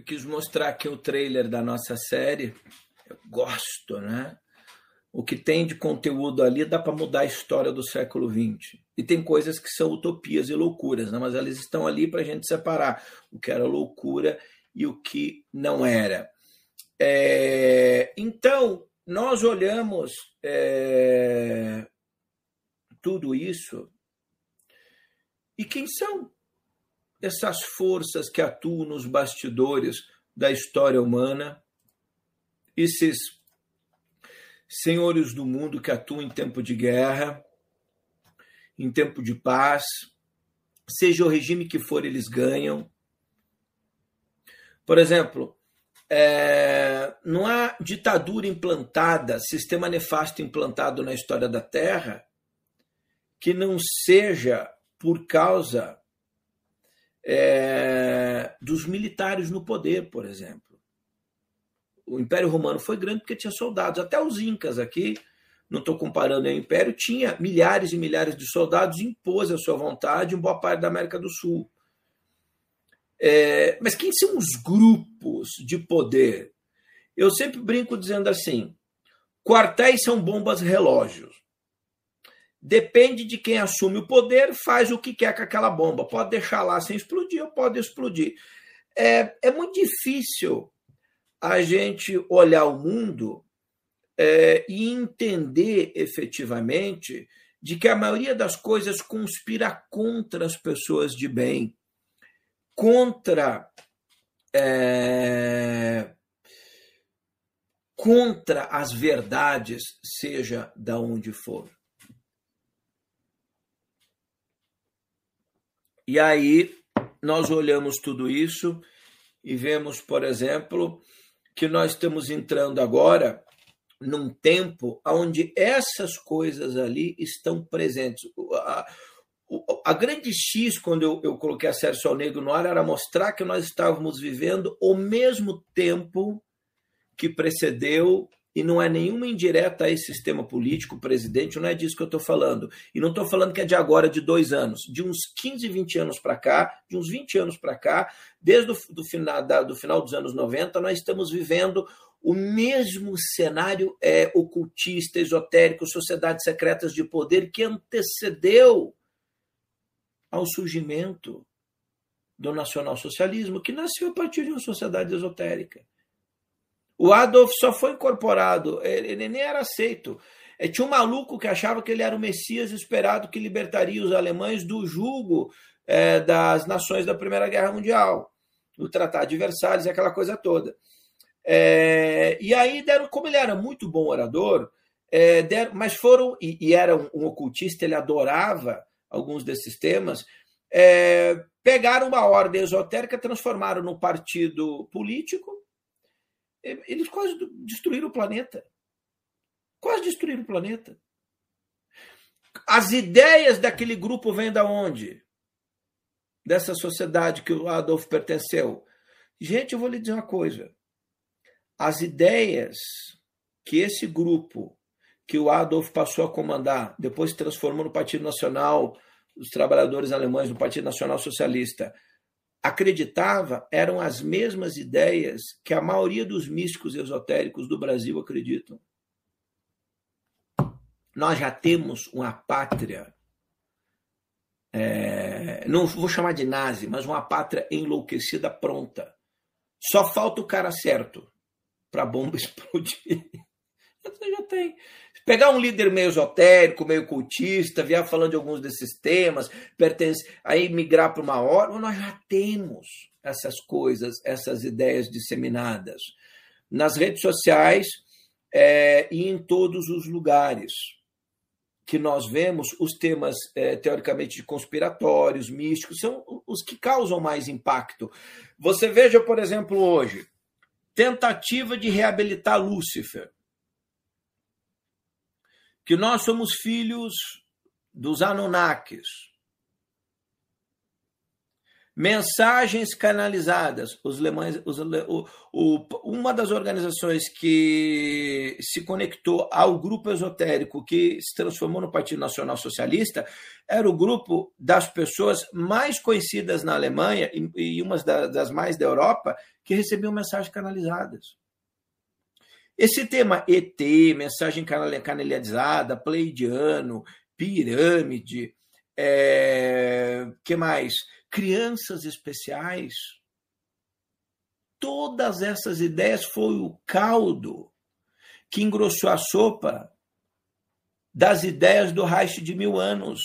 Eu quis mostrar aqui o trailer da nossa série. Eu gosto, né? O que tem de conteúdo ali dá para mudar a história do século XX. E tem coisas que são utopias e loucuras, né? mas elas estão ali para a gente separar o que era loucura e o que não era. É... Então, nós olhamos é... tudo isso e quem são essas forças que atuam nos bastidores da história humana, esses senhores do mundo que atuam em tempo de guerra, em tempo de paz, seja o regime que for, eles ganham. Por exemplo, é, não há ditadura implantada, sistema nefasto implantado na história da Terra que não seja por causa é, dos militares no poder, por exemplo. O Império Romano foi grande porque tinha soldados. Até os Incas aqui, não estou comparando o Império, tinha milhares e milhares de soldados impôs a sua vontade em boa parte da América do Sul. É, mas quem são os grupos de poder? Eu sempre brinco dizendo assim: quartéis são bombas relógios. Depende de quem assume o poder, faz o que quer com aquela bomba. Pode deixar lá sem explodir ou pode explodir. É, é muito difícil a gente olhar o mundo é, e entender efetivamente de que a maioria das coisas conspira contra as pessoas de bem, contra é, contra as verdades, seja da onde for. E aí nós olhamos tudo isso e vemos, por exemplo, que nós estamos entrando agora num tempo onde essas coisas ali estão presentes. A, a grande X, quando eu, eu coloquei a Sérgio Sol Negro no ar, era mostrar que nós estávamos vivendo o mesmo tempo que precedeu e não é nenhuma indireta a esse sistema político, presidente, não é disso que eu estou falando. E não estou falando que é de agora, de dois anos, de uns 15, 20 anos para cá, de uns 20 anos para cá, desde o do final, da, do final dos anos 90, nós estamos vivendo o mesmo cenário é, ocultista, esotérico, sociedades secretas de poder que antecedeu ao surgimento do nacionalsocialismo, que nasceu a partir de uma sociedade esotérica. O Adolf só foi incorporado, ele nem era aceito. É, tinha um maluco que achava que ele era o Messias esperado que libertaria os alemães do jugo é, das nações da Primeira Guerra Mundial, no Tratado de Versalhes, aquela coisa toda. É, e aí deram, como ele era muito bom orador, é, deram, mas foram, e, e era um, um, ocultista, ele adorava alguns desses temas, é, pegaram uma ordem esotérica, transformaram num partido político. Eles quase destruíram o planeta. Quase destruíram o planeta. As ideias daquele grupo vêm da onde? Dessa sociedade que o Adolf pertenceu. Gente, eu vou lhe dizer uma coisa. As ideias que esse grupo que o Adolf passou a comandar, depois se transformou no Partido Nacional dos Trabalhadores Alemães, no Partido Nacional Socialista, acreditava eram as mesmas ideias que a maioria dos místicos esotéricos do Brasil acreditam. Nós já temos uma pátria, é, não vou chamar de nazi, mas uma pátria enlouquecida pronta. Só falta o cara certo para a bomba explodir. Você já tem. Pegar um líder meio esotérico, meio cultista, vier falando de alguns desses temas, pertence, aí migrar para uma hora, nós já temos essas coisas, essas ideias disseminadas nas redes sociais é, e em todos os lugares que nós vemos, os temas é, teoricamente conspiratórios, místicos, são os que causam mais impacto. Você veja, por exemplo, hoje, tentativa de reabilitar Lúcifer que nós somos filhos dos Anunnakis. Mensagens canalizadas. Os lemães, os, o, o, uma das organizações que se conectou ao grupo esotérico que se transformou no Partido Nacional Socialista era o grupo das pessoas mais conhecidas na Alemanha e, e umas das mais da Europa que recebiam mensagens canalizadas. Esse tema ET, mensagem canalizada, pleidiano, pirâmide, é, que mais? Crianças especiais. Todas essas ideias foi o caldo que engrossou a sopa das ideias do Reich de mil anos.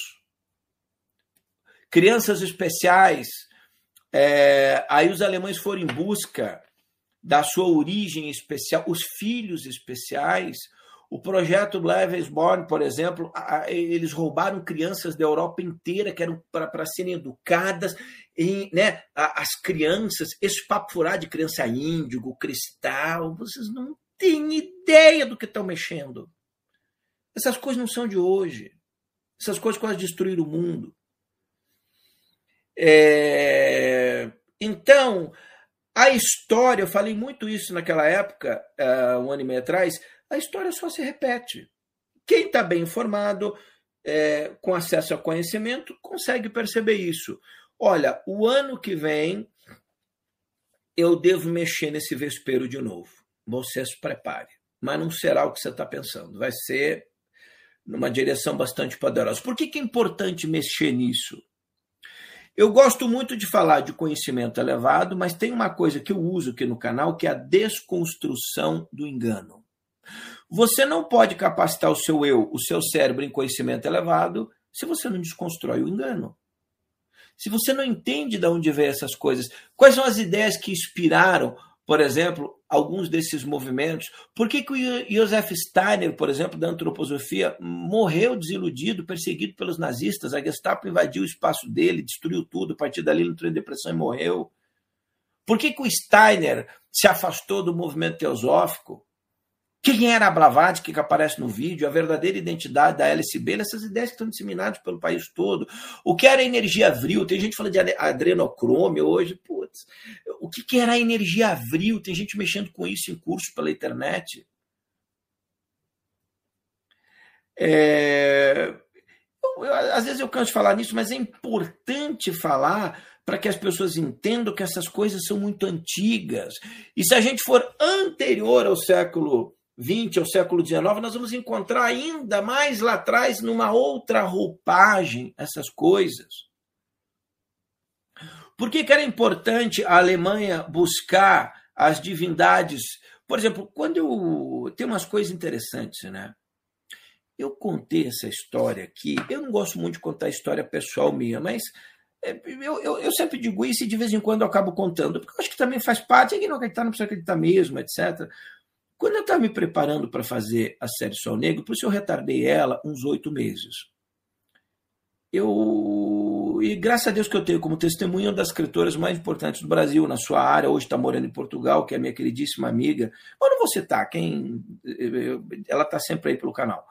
Crianças especiais, é, aí os alemães foram em busca da sua origem especial, os filhos especiais. O projeto Levensborn, por exemplo, eles roubaram crianças da Europa inteira que eram para serem educadas, em, né, as crianças, esse papo furado de criança índigo, cristal, vocês não têm ideia do que estão mexendo. Essas coisas não são de hoje. Essas coisas quase destruíram o mundo. É... Então, a história, eu falei muito isso naquela época, uh, um ano e meio atrás, a história só se repete. Quem está bem informado, é, com acesso ao conhecimento, consegue perceber isso. Olha, o ano que vem eu devo mexer nesse vespeiro de novo. Você se prepare. Mas não será o que você está pensando. Vai ser numa direção bastante poderosa. Por que, que é importante mexer nisso? Eu gosto muito de falar de conhecimento elevado, mas tem uma coisa que eu uso aqui no canal que é a desconstrução do engano. Você não pode capacitar o seu eu, o seu cérebro em conhecimento elevado, se você não desconstrói o engano. Se você não entende de onde vem essas coisas, quais são as ideias que inspiraram por exemplo, alguns desses movimentos. Por que, que o Joseph Steiner, por exemplo, da antroposofia, morreu desiludido, perseguido pelos nazistas? A Gestapo invadiu o espaço dele, destruiu tudo, a partir dali ele entrou em depressão e morreu. Por que, que o Steiner se afastou do movimento teosófico? Quem era a Blavatsky que aparece no vídeo, a verdadeira identidade da LSB, essas ideias que estão disseminadas pelo país todo. O que era energia vril? Tem gente falando de adrenocrômio hoje. Putz, o que era energia vril? Tem gente mexendo com isso em curso pela internet. É... Eu, eu, às vezes eu canso de falar nisso, mas é importante falar para que as pessoas entendam que essas coisas são muito antigas. E se a gente for anterior ao século 20 ao século XIX, nós vamos encontrar ainda mais lá atrás, numa outra roupagem, essas coisas. Por que, que era importante a Alemanha buscar as divindades? Por exemplo, quando eu. Tem umas coisas interessantes, né? Eu contei essa história aqui. Eu não gosto muito de contar história pessoal minha, mas é, eu, eu, eu, sempre digo isso e de vez em quando eu acabo contando, porque eu acho que também faz parte, quem não acreditar não precisa acreditar mesmo, etc. Quando eu estava me preparando para fazer a série Sol Negro, por isso eu retardei ela uns oito meses. Eu e graças a Deus que eu tenho como testemunha uma das escritoras mais importantes do Brasil, na sua área, hoje está morando em Portugal, que é minha queridíssima amiga. Eu não vou citar, quem, ela está sempre aí pelo canal.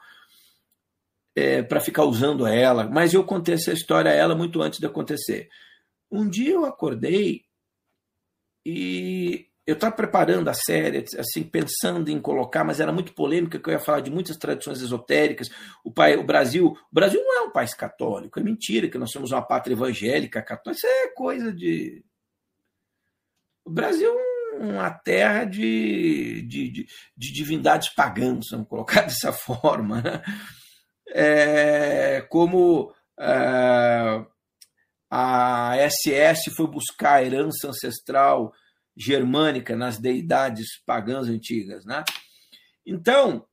É, para ficar usando ela, mas eu contei essa história a ela muito antes de acontecer. Um dia eu acordei e eu estava preparando a série, assim, pensando em colocar, mas era muito polêmica, que eu ia falar de muitas tradições esotéricas. O, pai, o Brasil, o Brasil não é um país católico, é mentira que nós somos uma pátria evangélica católica. Isso é coisa de. O Brasil é uma terra de, de, de, de divindades pagãs, vamos colocar dessa forma. Né? É, como é, a SS foi buscar a herança ancestral germânica nas deidades pagãs antigas, né? Então,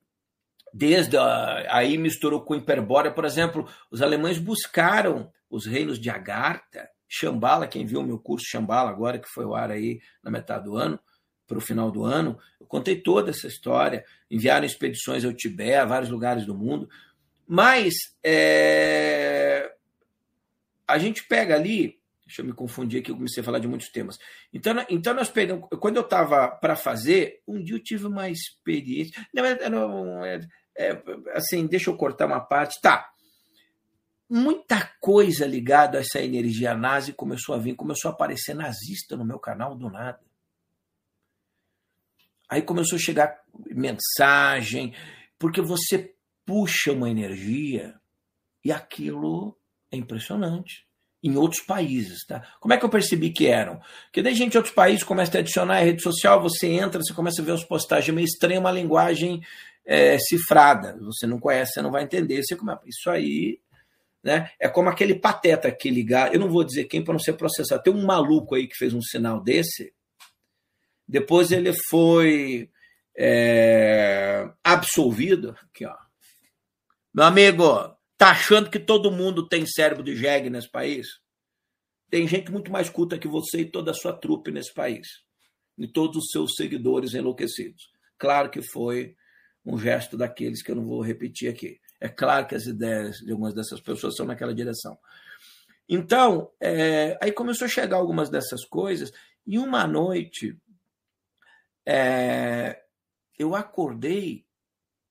desde a, aí misturou com Hiperbórea, por exemplo, os alemães buscaram os reinos de Agartha, Shambhala, quem viu o meu curso Shambhala agora, que foi o ar aí na metade do ano, para o final do ano, eu contei toda essa história, enviaram expedições ao Tibete, a vários lugares do mundo, mas é, a gente pega ali Deixa eu me confundir aqui, eu comecei a falar de muitos temas. Então, então nós pegamos. Quando eu estava para fazer, um dia eu tive uma experiência. Não, é, é, assim, deixa eu cortar uma parte. Tá. Muita coisa ligada a essa energia nazi começou a vir, começou a aparecer nazista no meu canal do nada. Aí começou a chegar mensagem, porque você puxa uma energia e aquilo é impressionante em outros países. Tá? Como é que eu percebi que eram? Porque daí gente outros países começa a adicionar a rede social, você entra, você começa a ver as postagens meio estranhas, uma linguagem é, cifrada. Você não conhece, você não vai entender. Você come... Isso aí né? é como aquele pateta que ligar. Eu não vou dizer quem para não ser processado. Tem um maluco aí que fez um sinal desse. Depois ele foi é, absolvido. Aqui, ó. Meu amigo, Tá achando que todo mundo tem cérebro de jegue nesse país? Tem gente muito mais culta que você e toda a sua trupe nesse país. E todos os seus seguidores enlouquecidos. Claro que foi um gesto daqueles que eu não vou repetir aqui. É claro que as ideias de algumas dessas pessoas são naquela direção. Então, é, aí começou a chegar algumas dessas coisas, e uma noite é, eu acordei.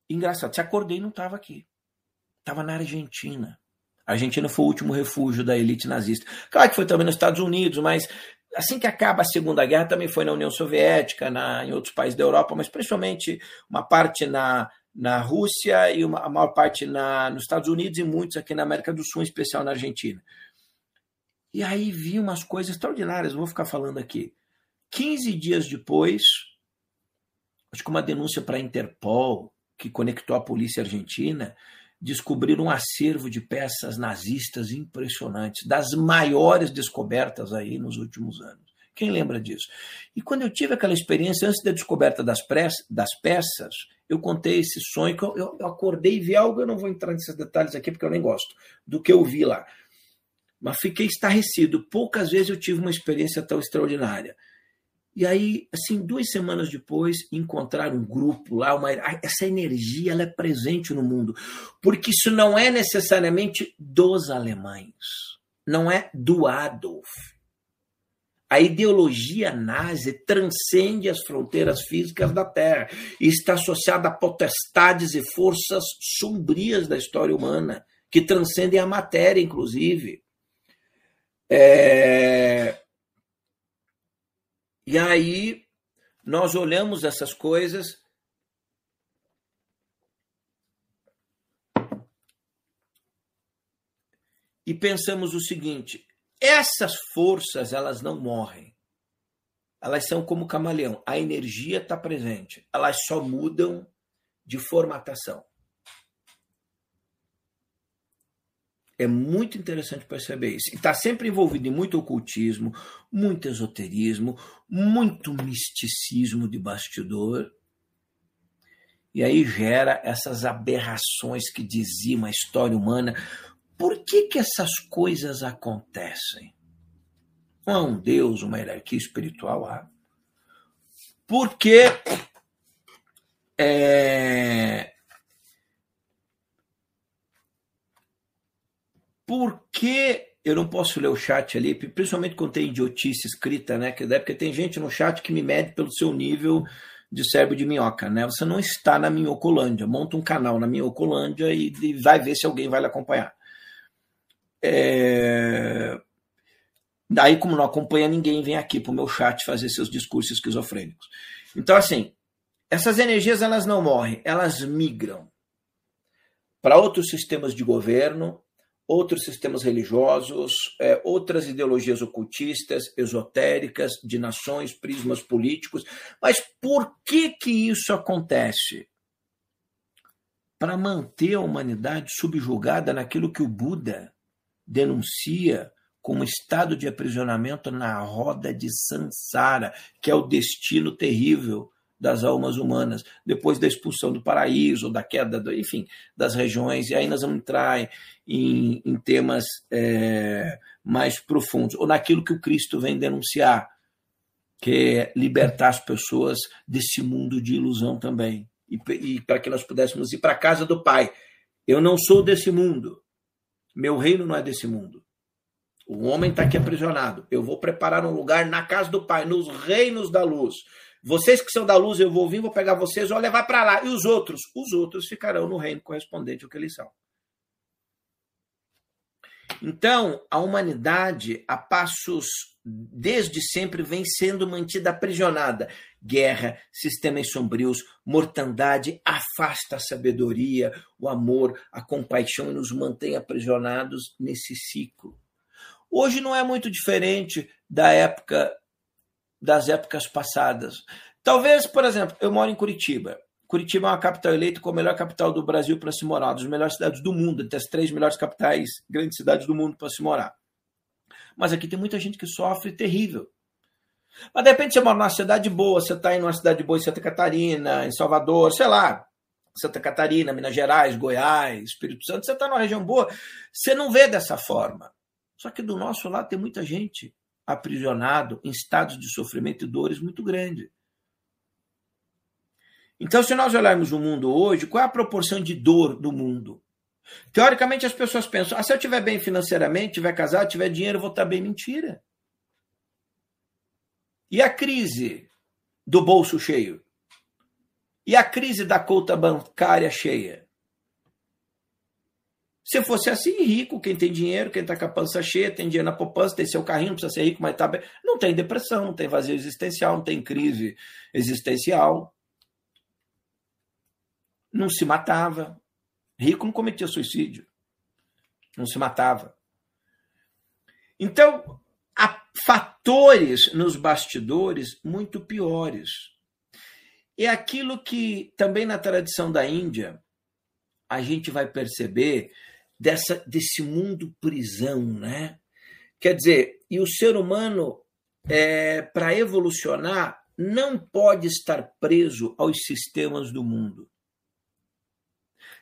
Engraçado, se acordei não estava aqui estava na Argentina. A Argentina foi o último refúgio da elite nazista. Claro que foi também nos Estados Unidos, mas assim que acaba a Segunda Guerra também foi na União Soviética, na, em outros países da Europa, mas principalmente uma parte na, na Rússia e uma, a maior parte na, nos Estados Unidos e muitos aqui na América do Sul, em especial na Argentina. E aí vi umas coisas extraordinárias, vou ficar falando aqui. 15 dias depois, acho que uma denúncia para a Interpol, que conectou a polícia argentina, descobriram um acervo de peças nazistas impressionantes, das maiores descobertas aí nos últimos anos. Quem lembra disso? E quando eu tive aquela experiência, antes da descoberta das, das peças, eu contei esse sonho, que eu, eu acordei e vi algo, eu não vou entrar nesses detalhes aqui porque eu nem gosto, do que eu vi lá. Mas fiquei estarrecido. Poucas vezes eu tive uma experiência tão extraordinária. E aí, assim, duas semanas depois, encontrar um grupo lá, uma, essa energia ela é presente no mundo, porque isso não é necessariamente dos alemães, não é do Adolf. A ideologia nazi transcende as fronteiras físicas da Terra e está associada a potestades e forças sombrias da história humana, que transcendem a matéria, inclusive. É, e aí nós olhamos essas coisas e pensamos o seguinte: essas forças elas não morrem. Elas são como camaleão. A energia está presente. Elas só mudam de formatação. É muito interessante perceber isso. E está sempre envolvido em muito ocultismo, muito esoterismo, muito misticismo de bastidor. E aí gera essas aberrações que diziam a história humana. Por que, que essas coisas acontecem? Há um Deus, uma hierarquia espiritual? Há. Porque é, Por que eu não posso ler o chat ali, principalmente quando tem idiotice escrita, né? Porque tem gente no chat que me mede pelo seu nível de cérebro de minhoca, né? Você não está na Minhocolândia. Monta um canal na Minhocolândia e, e vai ver se alguém vai lhe acompanhar. É... Daí, como não acompanha ninguém, vem aqui para o meu chat fazer seus discursos esquizofrênicos. Então, assim, essas energias elas não morrem, elas migram para outros sistemas de governo, outros sistemas religiosos, é, outras ideologias ocultistas, esotéricas, de nações, prismas políticos. Mas por que que isso acontece? Para manter a humanidade subjugada naquilo que o Buda denuncia como estado de aprisionamento na roda de Sansara, que é o destino terrível das almas humanas, depois da expulsão do paraíso, da queda, do, enfim, das regiões, e aí nós vamos entrar em, em temas é, mais profundos, ou naquilo que o Cristo vem denunciar, que é libertar as pessoas desse mundo de ilusão também, e, e para que nós pudéssemos ir para a casa do Pai. Eu não sou desse mundo, meu reino não é desse mundo. O homem está aqui aprisionado. Eu vou preparar um lugar na casa do Pai, nos reinos da luz. Vocês que são da luz, eu vou vir, vou pegar vocês, vou levar para lá. E os outros? Os outros ficarão no reino correspondente ao que eles são. Então, a humanidade, a passos desde sempre, vem sendo mantida aprisionada. Guerra, sistemas sombrios, mortandade afasta a sabedoria, o amor, a compaixão e nos mantém aprisionados nesse ciclo. Hoje não é muito diferente da época das épocas passadas. Talvez, por exemplo, eu moro em Curitiba. Curitiba é uma capital eleita como a melhor capital do Brasil para se morar, das melhores cidades do mundo, entre as três melhores capitais, grandes cidades do mundo para se morar. Mas aqui tem muita gente que sofre terrível. Mas de repente você mora numa cidade boa, você está em uma cidade boa em Santa Catarina, em Salvador, sei lá, Santa Catarina, Minas Gerais, Goiás, Espírito Santo, você está numa região boa, você não vê dessa forma. Só que do nosso lado tem muita gente aprisionado em estados de sofrimento e dores muito grande. Então, se nós olharmos o mundo hoje, qual é a proporção de dor do mundo? Teoricamente, as pessoas pensam: ah, se eu estiver bem financeiramente, tiver casado, tiver dinheiro, eu vou estar bem. Mentira. E a crise do bolso cheio? E a crise da conta bancária cheia? Se fosse assim, rico, quem tem dinheiro, quem está com a pança cheia, tem dinheiro na poupança, tem seu carrinho, não precisa ser rico, mas está bem. Não tem depressão, não tem vazio existencial, não tem crise existencial. Não se matava. Rico não cometia suicídio. Não se matava. Então, há fatores nos bastidores muito piores. É aquilo que também na tradição da Índia a gente vai perceber dessa, desse mundo prisão, né? Quer dizer, e o ser humano, é, para evolucionar, não pode estar preso aos sistemas do mundo.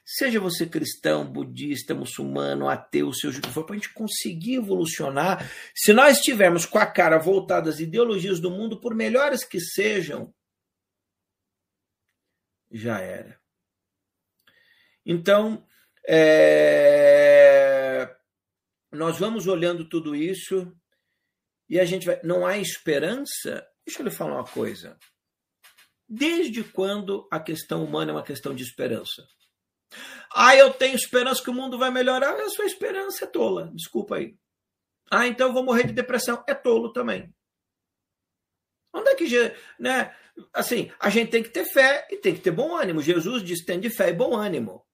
Seja você cristão, budista, muçulmano, ateu, seja o que for, para a gente conseguir evolucionar, se nós estivermos com a cara voltada às ideologias do mundo, por melhores que sejam, já era. Então, é... Nós vamos olhando tudo isso e a gente vai. Não há esperança? Deixa eu lhe falar uma coisa. Desde quando a questão humana é uma questão de esperança? Ah, eu tenho esperança que o mundo vai melhorar. A sua esperança é tola. Desculpa aí. Ah, então eu vou morrer de depressão. É tolo também. Onde é que. Né? Assim, a gente tem que ter fé e tem que ter bom ânimo. Jesus disse: tem de fé e bom ânimo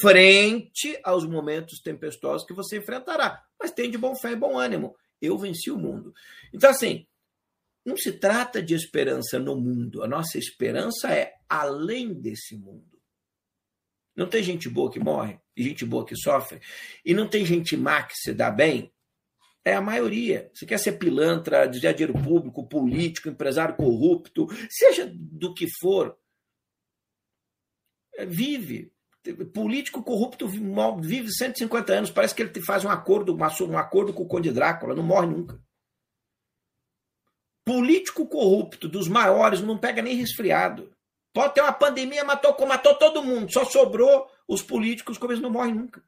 frente aos momentos tempestuosos que você enfrentará. Mas tem de bom fé e bom ânimo. Eu venci o mundo. Então, assim, não se trata de esperança no mundo. A nossa esperança é além desse mundo. Não tem gente boa que morre e gente boa que sofre. E não tem gente má que se dá bem. É a maioria. Você quer ser pilantra, desviar dinheiro público, político, empresário corrupto, seja do que for. Vive político corrupto vive 150 anos, parece que ele faz um acordo, um acordo com o Conde Drácula, não morre nunca. Político corrupto dos maiores não pega nem resfriado. Pode ter uma pandemia, matou, matou todo mundo, só sobrou os políticos como eles não morrem nunca.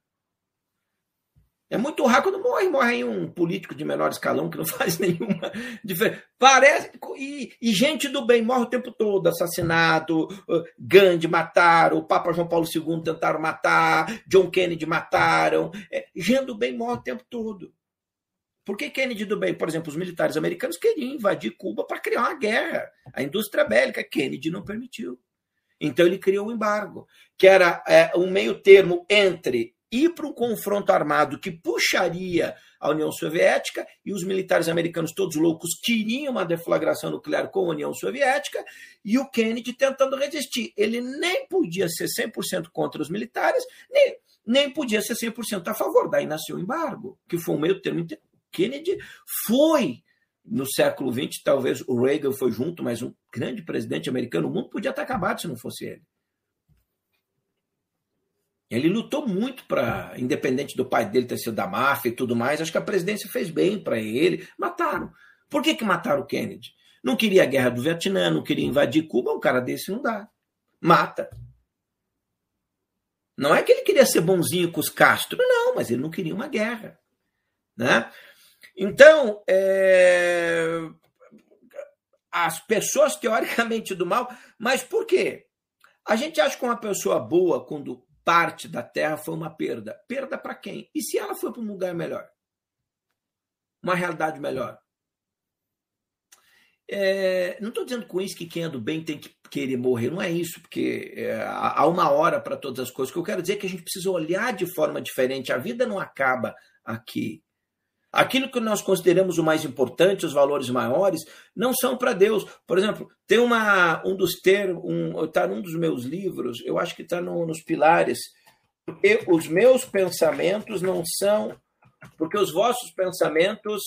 É muito raro quando morre, morre aí um político de menor escalão que não faz nenhuma diferença. Parece. E, e, gente do bem morre o tempo todo, assassinado, Gandhi mataram, o Papa João Paulo II tentaram matar, John Kennedy mataram. É, gente do bem morre o tempo todo. Por que Kennedy do bem? Por exemplo, os militares americanos queriam invadir Cuba para criar uma guerra. A indústria bélica, Kennedy não permitiu. Então ele criou um embargo, que era é, um meio termo entre ir para um confronto armado que puxaria a União Soviética e os militares americanos todos loucos queriam uma deflagração nuclear com a União Soviética e o Kennedy tentando resistir. Ele nem podia ser 100% contra os militares, nem, nem podia ser 100% a favor. Daí nasceu o embargo, que foi um meio termo. Kennedy foi no século XX, talvez o Reagan foi junto, mas um grande presidente americano, o mundo podia estar acabado se não fosse ele. Ele lutou muito para, independente do pai dele ter sido da máfia e tudo mais, acho que a presidência fez bem para ele. Mataram. Por que, que mataram o Kennedy? Não queria a guerra do Vietnã, não queria invadir Cuba, um cara desse não dá. Mata. Não é que ele queria ser bonzinho com os Castro, não, mas ele não queria uma guerra. Né? Então, é... as pessoas teoricamente do mal, mas por quê? A gente acha que uma pessoa boa, quando parte da terra foi uma perda. Perda para quem? E se ela for para um lugar melhor? Uma realidade melhor? É, não estou dizendo com isso que quem é do bem tem que querer morrer, não é isso, porque é, há uma hora para todas as coisas. O que eu quero dizer é que a gente precisa olhar de forma diferente. A vida não acaba aqui. Aquilo que nós consideramos o mais importante, os valores maiores, não são para Deus. Por exemplo, tem uma, um dos termos, um, está num dos meus livros, eu acho que está no, nos pilares, porque os meus pensamentos não são, porque os vossos pensamentos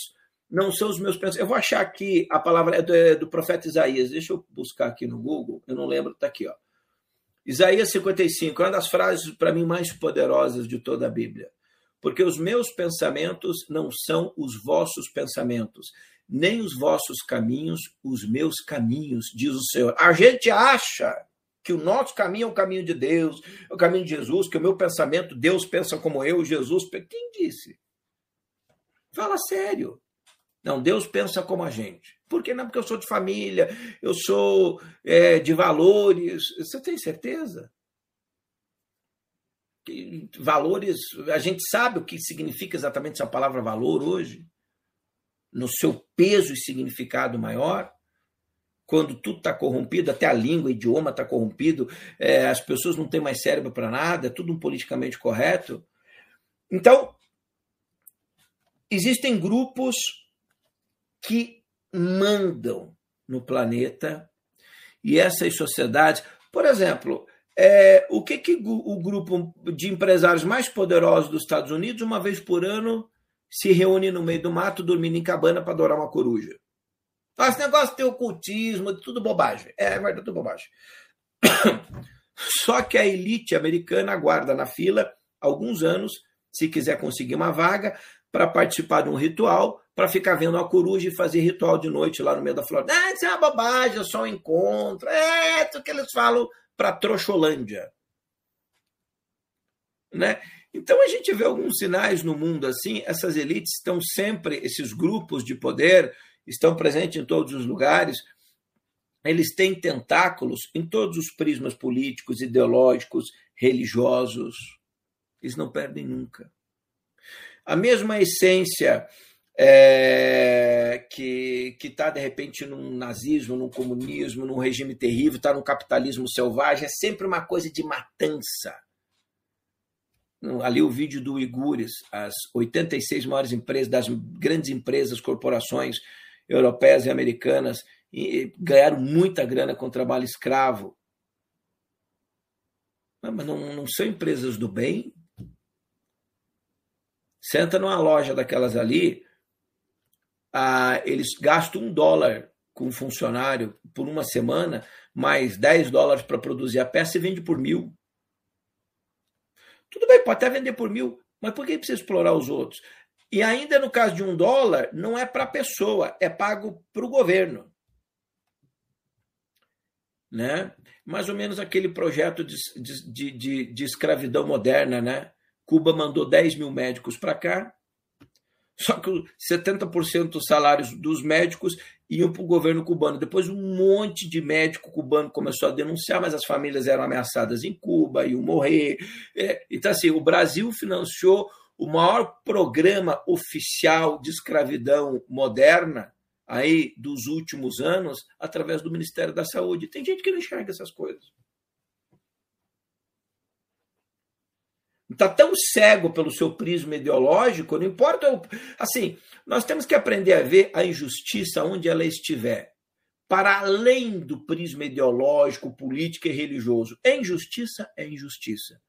não são os meus pensamentos. Eu vou achar aqui a palavra é do, é do profeta Isaías, deixa eu buscar aqui no Google, eu não lembro, está aqui, ó. Isaías 55, é uma das frases para mim mais poderosas de toda a Bíblia porque os meus pensamentos não são os vossos pensamentos, nem os vossos caminhos, os meus caminhos, diz o Senhor. A gente acha que o nosso caminho é o caminho de Deus, é o caminho de Jesus, que o meu pensamento, Deus pensa como eu, Jesus. Quem disse? Fala sério. Não, Deus pensa como a gente. Por que não? Porque eu sou de família, eu sou é, de valores. Você tem certeza? Valores, a gente sabe o que significa exatamente essa palavra valor hoje, no seu peso e significado maior, quando tudo está corrompido, até a língua, o idioma está corrompido, é, as pessoas não têm mais cérebro para nada, é tudo um politicamente correto. Então, existem grupos que mandam no planeta e essas sociedades, por exemplo, é, o que, que o grupo de empresários mais poderosos dos Estados Unidos, uma vez por ano, se reúne no meio do mato, dormindo em cabana para adorar uma coruja? Ah, esse negócio de ocultismo, tudo bobagem. É, é verdade, tudo bobagem. Só que a elite americana aguarda na fila alguns anos, se quiser conseguir uma vaga, para participar de um ritual, para ficar vendo a coruja e fazer ritual de noite lá no meio da floresta. Ah, isso é uma bobagem, é só um encontro. É, isso que eles falam para Trouxolândia. Né? Então a gente vê alguns sinais no mundo assim, essas elites estão sempre, esses grupos de poder estão presentes em todos os lugares, eles têm tentáculos em todos os prismas políticos, ideológicos, religiosos, eles não perdem nunca. A mesma essência é, que está, de repente, num nazismo, num comunismo, num regime terrível, está no capitalismo selvagem, é sempre uma coisa de matança. Ali o vídeo do Uigures, as 86 maiores empresas, das grandes empresas, corporações europeias e americanas, e ganharam muita grana com trabalho escravo. Mas não, não são empresas do bem? Senta numa loja daquelas ali, ah, eles gastam um dólar com um funcionário por uma semana, mais 10 dólares para produzir a peça e vende por mil. Tudo bem, pode até vender por mil, mas por que precisa explorar os outros? E ainda no caso de um dólar, não é para a pessoa, é pago para o governo. Né? Mais ou menos aquele projeto de, de, de, de escravidão moderna, né? Cuba mandou 10 mil médicos para cá, só que 70% dos salários dos médicos iam para o governo cubano. Depois, um monte de médico cubano começou a denunciar, mas as famílias eram ameaçadas em Cuba, iam morrer. É, então, assim, o Brasil financiou o maior programa oficial de escravidão moderna aí dos últimos anos através do Ministério da Saúde. Tem gente que não enxerga essas coisas. Está tão cego pelo seu prisma ideológico, não importa. Assim, nós temos que aprender a ver a injustiça onde ela estiver, para além do prisma ideológico, político e religioso. É injustiça, é injustiça.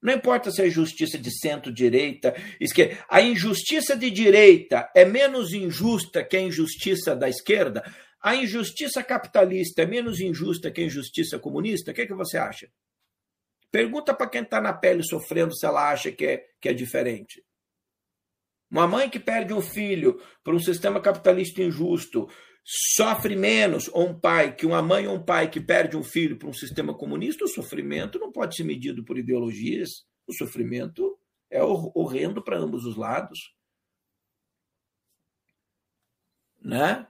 Não importa se é injustiça de centro-direita, esquerda. A injustiça de direita é menos injusta que a injustiça da esquerda? A injustiça capitalista é menos injusta que a injustiça comunista? O que, é que você acha? Pergunta para quem está na pele sofrendo se ela acha que é, que é diferente. Uma mãe que perde um filho por um sistema capitalista injusto sofre menos, ou um pai, que uma mãe ou um pai que perde um filho por um sistema comunista, o sofrimento não pode ser medido por ideologias. O sofrimento é horrendo para ambos os lados. Né?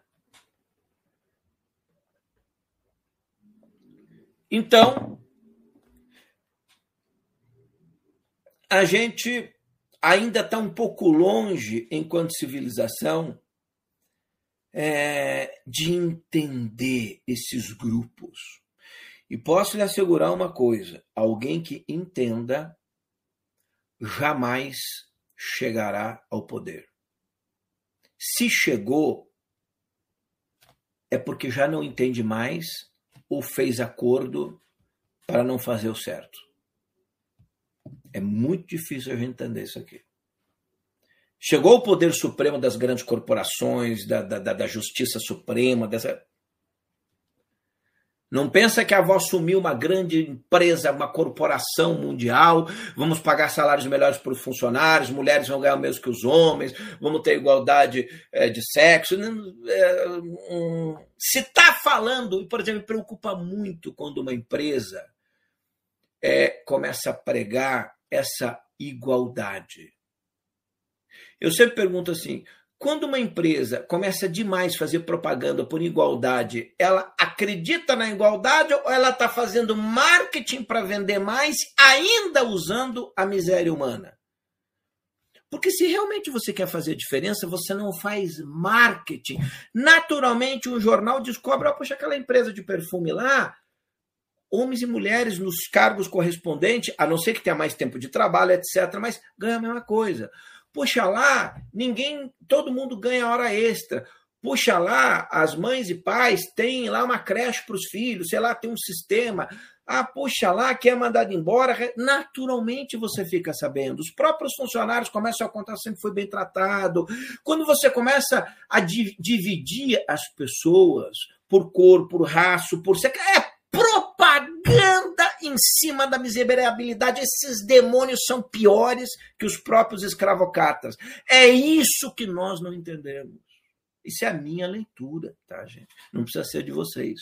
Então, a gente ainda está um pouco longe, enquanto civilização, é, de entender esses grupos. E posso lhe assegurar uma coisa: alguém que entenda jamais chegará ao poder. Se chegou, é porque já não entende mais ou fez acordo para não fazer o certo. É muito difícil a gente entender isso aqui. Chegou o poder supremo das grandes corporações, da, da, da justiça suprema, dessa. Não pensa que a avó sumiu uma grande empresa, uma corporação mundial, vamos pagar salários melhores para os funcionários, mulheres vão ganhar o mesmo que os homens, vamos ter igualdade é, de sexo. É. Se está falando, por exemplo, me preocupa muito quando uma empresa é, começa a pregar essa igualdade. Eu sempre pergunto assim: quando uma empresa começa demais a fazer propaganda por igualdade, ela acredita na igualdade ou ela está fazendo marketing para vender mais, ainda usando a miséria humana? Porque se realmente você quer fazer diferença, você não faz marketing. Naturalmente, um jornal descobre, oh, poxa, aquela empresa de perfume lá homens e mulheres nos cargos correspondentes, a não ser que tenha mais tempo de trabalho, etc., mas ganha a mesma coisa. Puxa lá, ninguém, todo mundo ganha hora extra. Puxa lá, as mães e pais têm lá uma creche para os filhos, sei lá, tem um sistema. Ah, puxa lá, quer mandado embora. Naturalmente você fica sabendo. Os próprios funcionários começam a contar sempre foi bem tratado. Quando você começa a dividir as pessoas por cor, por raço, por sexo, é propaganda em cima da miserabilidade. Esses demônios são piores que os próprios escravocatas. É isso que nós não entendemos. Isso é a minha leitura, tá, gente? Não precisa ser de vocês.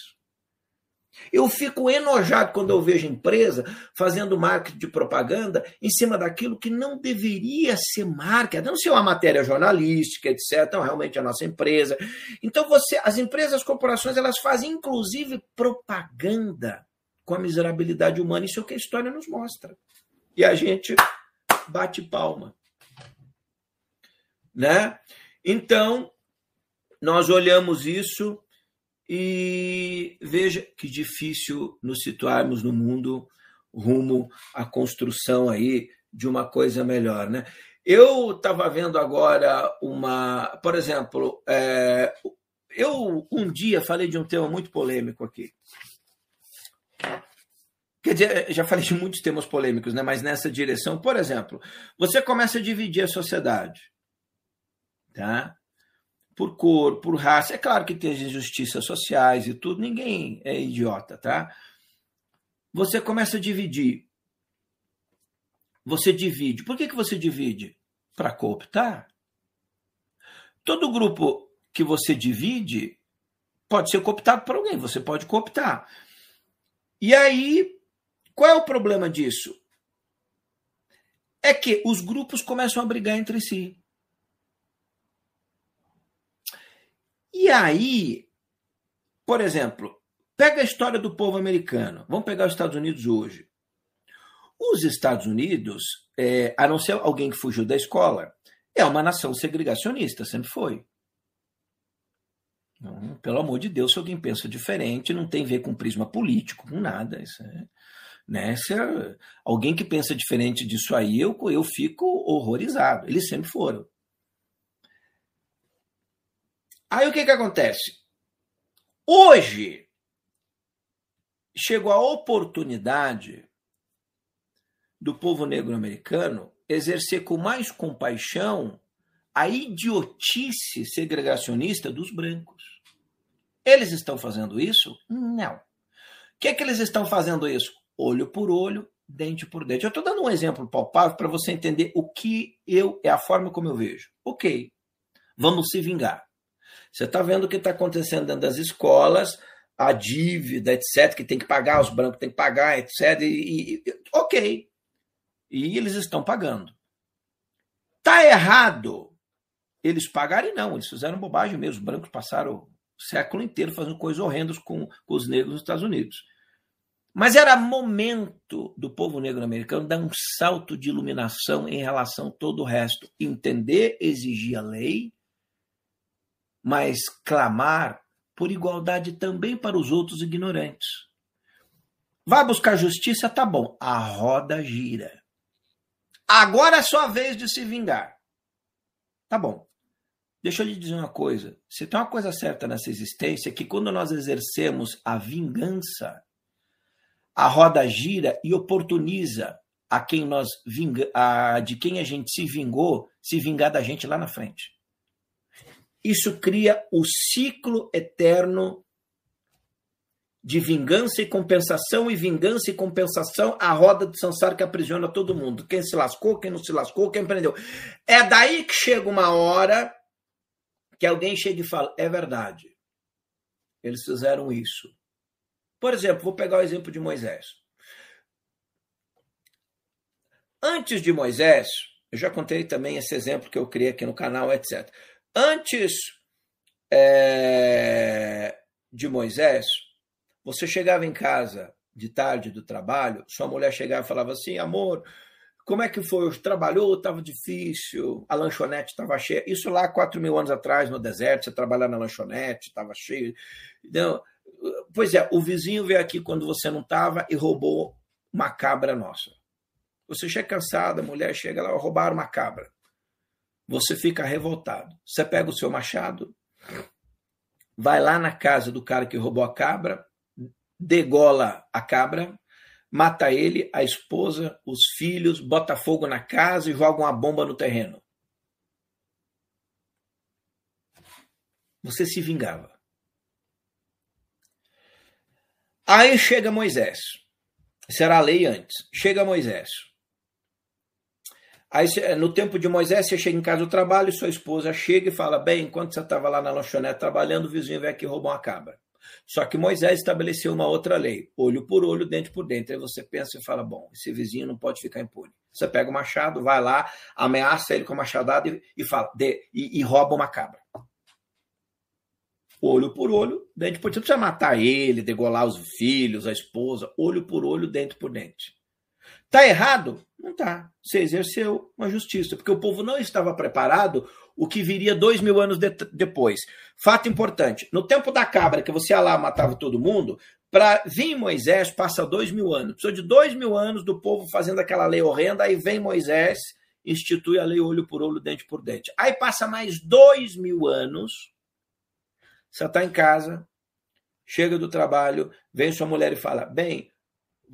Eu fico enojado quando eu vejo empresa fazendo marketing de propaganda em cima daquilo que não deveria ser marketing, não ser uma matéria jornalística, etc. Então, realmente a nossa empresa. Então, você, as empresas, as corporações, elas fazem inclusive propaganda com a miserabilidade humana. Isso é o que a história nos mostra. E a gente bate palma. Né? Então, nós olhamos isso e veja que difícil nos situarmos no mundo rumo à construção aí de uma coisa melhor, né? Eu estava vendo agora uma, por exemplo, é, eu um dia falei de um tema muito polêmico aqui, Quer dizer, já falei de muitos temas polêmicos, né? mas nessa direção, por exemplo, você começa a dividir a sociedade. Tá? Por cor, por raça. É claro que tem as injustiças sociais e tudo, ninguém é idiota, tá? Você começa a dividir. Você divide. Por que, que você divide? Para cooptar. Todo grupo que você divide pode ser cooptado por alguém, você pode cooptar. E aí qual é o problema disso? é que os grupos começam a brigar entre si. E aí, por exemplo, pega a história do povo americano. Vamos pegar os Estados Unidos hoje. Os Estados Unidos, é, a não ser alguém que fugiu da escola, é uma nação segregacionista, sempre foi. Pelo amor de Deus, se alguém pensa diferente, não tem a ver com prisma político, com nada. Isso é, né? Se é, alguém que pensa diferente disso aí, eu, eu fico horrorizado. Eles sempre foram. Aí o que, que acontece? Hoje chegou a oportunidade do povo negro americano exercer com mais compaixão a idiotice segregacionista dos brancos. Eles estão fazendo isso? Não. O que é que eles estão fazendo isso? Olho por olho, dente por dente. Eu estou dando um exemplo palpável para você entender o que eu é a forma como eu vejo. Ok, vamos se vingar. Você está vendo o que está acontecendo dentro das escolas, a dívida, etc., que tem que pagar, os brancos têm que pagar, etc. E, e, ok. E eles estão pagando. Tá errado eles pagarem, não. Eles fizeram bobagem mesmo. Os brancos passaram o século inteiro fazendo coisas horrendas com, com os negros nos Estados Unidos. Mas era momento do povo negro americano dar um salto de iluminação em relação a todo o resto. Entender, exigir a lei, mas clamar por igualdade também para os outros ignorantes. Vai buscar justiça, tá bom. A roda gira. Agora é sua vez de se vingar. Tá bom. Deixa eu lhe dizer uma coisa. Se tem uma coisa certa nessa existência, é que quando nós exercemos a vingança, a roda gira e oportuniza a quem nós vinga, a, de quem a gente se vingou, se vingar da gente lá na frente. Isso cria o ciclo eterno de vingança e compensação, e vingança e compensação, a roda do Sansara que aprisiona todo mundo. Quem se lascou, quem não se lascou, quem empreendeu. É daí que chega uma hora que alguém chega e fala: é verdade, eles fizeram isso. Por exemplo, vou pegar o exemplo de Moisés. Antes de Moisés, eu já contei também esse exemplo que eu criei aqui no canal, etc. Antes é, de Moisés, você chegava em casa de tarde do trabalho, sua mulher chegava e falava assim: amor, como é que foi? Trabalhou, estava difícil, a lanchonete estava cheia. Isso lá quatro mil anos atrás, no deserto, você trabalhar na lanchonete, estava cheio. Não, pois é, o vizinho veio aqui quando você não estava e roubou uma cabra nossa. Você chega cansado, a mulher chega lá, roubaram uma cabra. Você fica revoltado. Você pega o seu machado, vai lá na casa do cara que roubou a cabra, degola a cabra, mata ele, a esposa, os filhos, bota fogo na casa e joga uma bomba no terreno. Você se vingava. Aí chega Moisés. Será a lei antes. Chega Moisés. Aí, no tempo de Moisés, você chega em casa do trabalho, sua esposa chega e fala: Bem, enquanto você estava lá na lanchonete trabalhando, o vizinho veio aqui e roubou uma cabra. Só que Moisés estabeleceu uma outra lei, olho por olho, dente por dente. Aí você pensa e fala: bom, esse vizinho não pode ficar impune. Você pega o machado, vai lá, ameaça ele com a machadada e, e fala, de, e, e, rouba uma cabra. Olho por olho, dente por dente. Não precisa matar ele, degolar os filhos, a esposa, olho por olho, dente por dente. Tá errado? Não tá. Você exerceu uma justiça, porque o povo não estava preparado o que viria dois mil anos de, depois. Fato importante: no tempo da cabra, que você ia lá matava todo mundo, para vir Moisés passa dois mil anos. Precisou de dois mil anos do povo fazendo aquela lei horrenda, aí vem Moisés, institui a lei olho por olho, dente por dente. Aí passa mais dois mil anos, você está em casa, chega do trabalho, vem sua mulher e fala: Bem,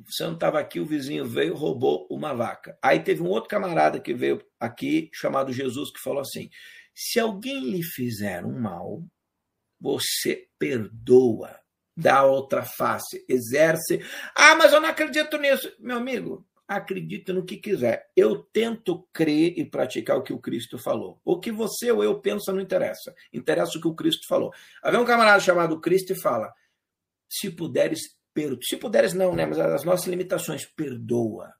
você não estava aqui, o vizinho veio, roubou uma vaca. Aí teve um outro camarada que veio aqui, chamado Jesus, que falou assim: se alguém lhe fizer um mal, você perdoa, dá outra face, exerce. Ah, mas eu não acredito nisso. Meu amigo, acredita no que quiser. Eu tento crer e praticar o que o Cristo falou. O que você ou eu pensa não interessa. Interessa o que o Cristo falou. Havia um camarada chamado Cristo e fala: se puderes perdoa. Se puderes, não, né? Mas as nossas limitações, perdoa.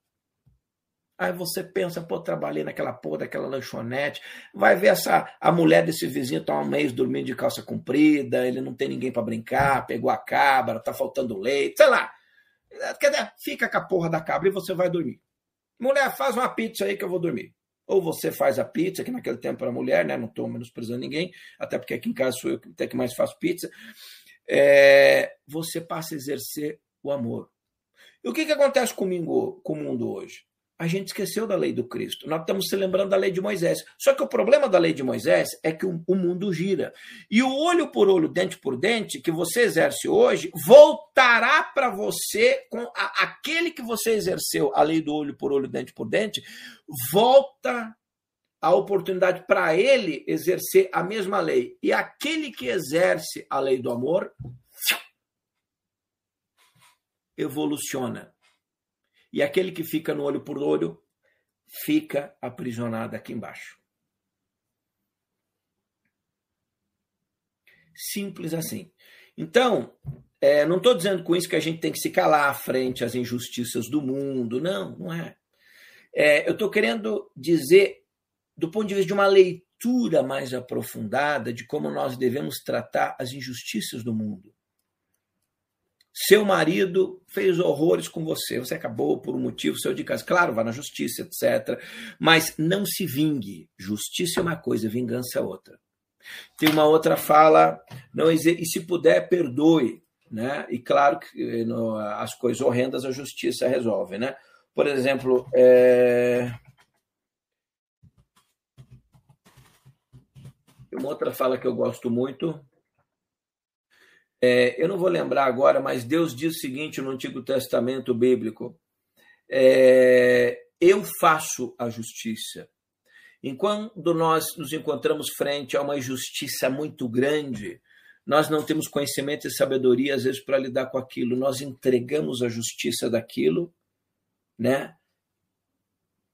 Aí você pensa, pô, trabalhei naquela porra daquela lanchonete. Vai ver essa a mulher desse vizinho tá um mês dormindo de calça comprida, ele não tem ninguém para brincar, pegou a cabra, tá faltando leite, sei lá. Quer dizer, fica com a porra da cabra e você vai dormir. Mulher, faz uma pizza aí que eu vou dormir. Ou você faz a pizza, que naquele tempo era mulher, né? Não estou menosprezando ninguém, até porque aqui em casa sou eu que até que mais faço pizza. É, você passa a exercer o amor. E o que, que acontece comigo, com o mundo hoje? A gente esqueceu da lei do Cristo. Nós estamos se lembrando da lei de Moisés. Só que o problema da lei de Moisés é que o, mundo gira. E o olho por olho, dente por dente, que você exerce hoje, voltará para você com a, aquele que você exerceu, a lei do olho por olho, dente por dente, volta a oportunidade para ele exercer a mesma lei. E aquele que exerce a lei do amor evoluciona e aquele que fica no olho por olho fica aprisionado aqui embaixo. Simples assim. Então, é, não estou dizendo com isso que a gente tem que se calar frente às injustiças do mundo. Não, não é. é eu estou querendo dizer, do ponto de vista de uma leitura mais aprofundada, de como nós devemos tratar as injustiças do mundo. Seu marido fez horrores com você, você acabou por um motivo seu de casa. Claro, vá na justiça, etc. Mas não se vingue. Justiça é uma coisa, vingança é outra. Tem uma outra fala, não e se puder, perdoe. Né? E claro que no, as coisas horrendas a justiça resolve. Né? Por exemplo, é... uma outra fala que eu gosto muito é, eu não vou lembrar agora, mas Deus diz o seguinte no Antigo Testamento bíblico: é, Eu faço a justiça. Enquanto nós nos encontramos frente a uma injustiça muito grande, nós não temos conhecimento e sabedoria, às vezes, para lidar com aquilo. Nós entregamos a justiça daquilo, né?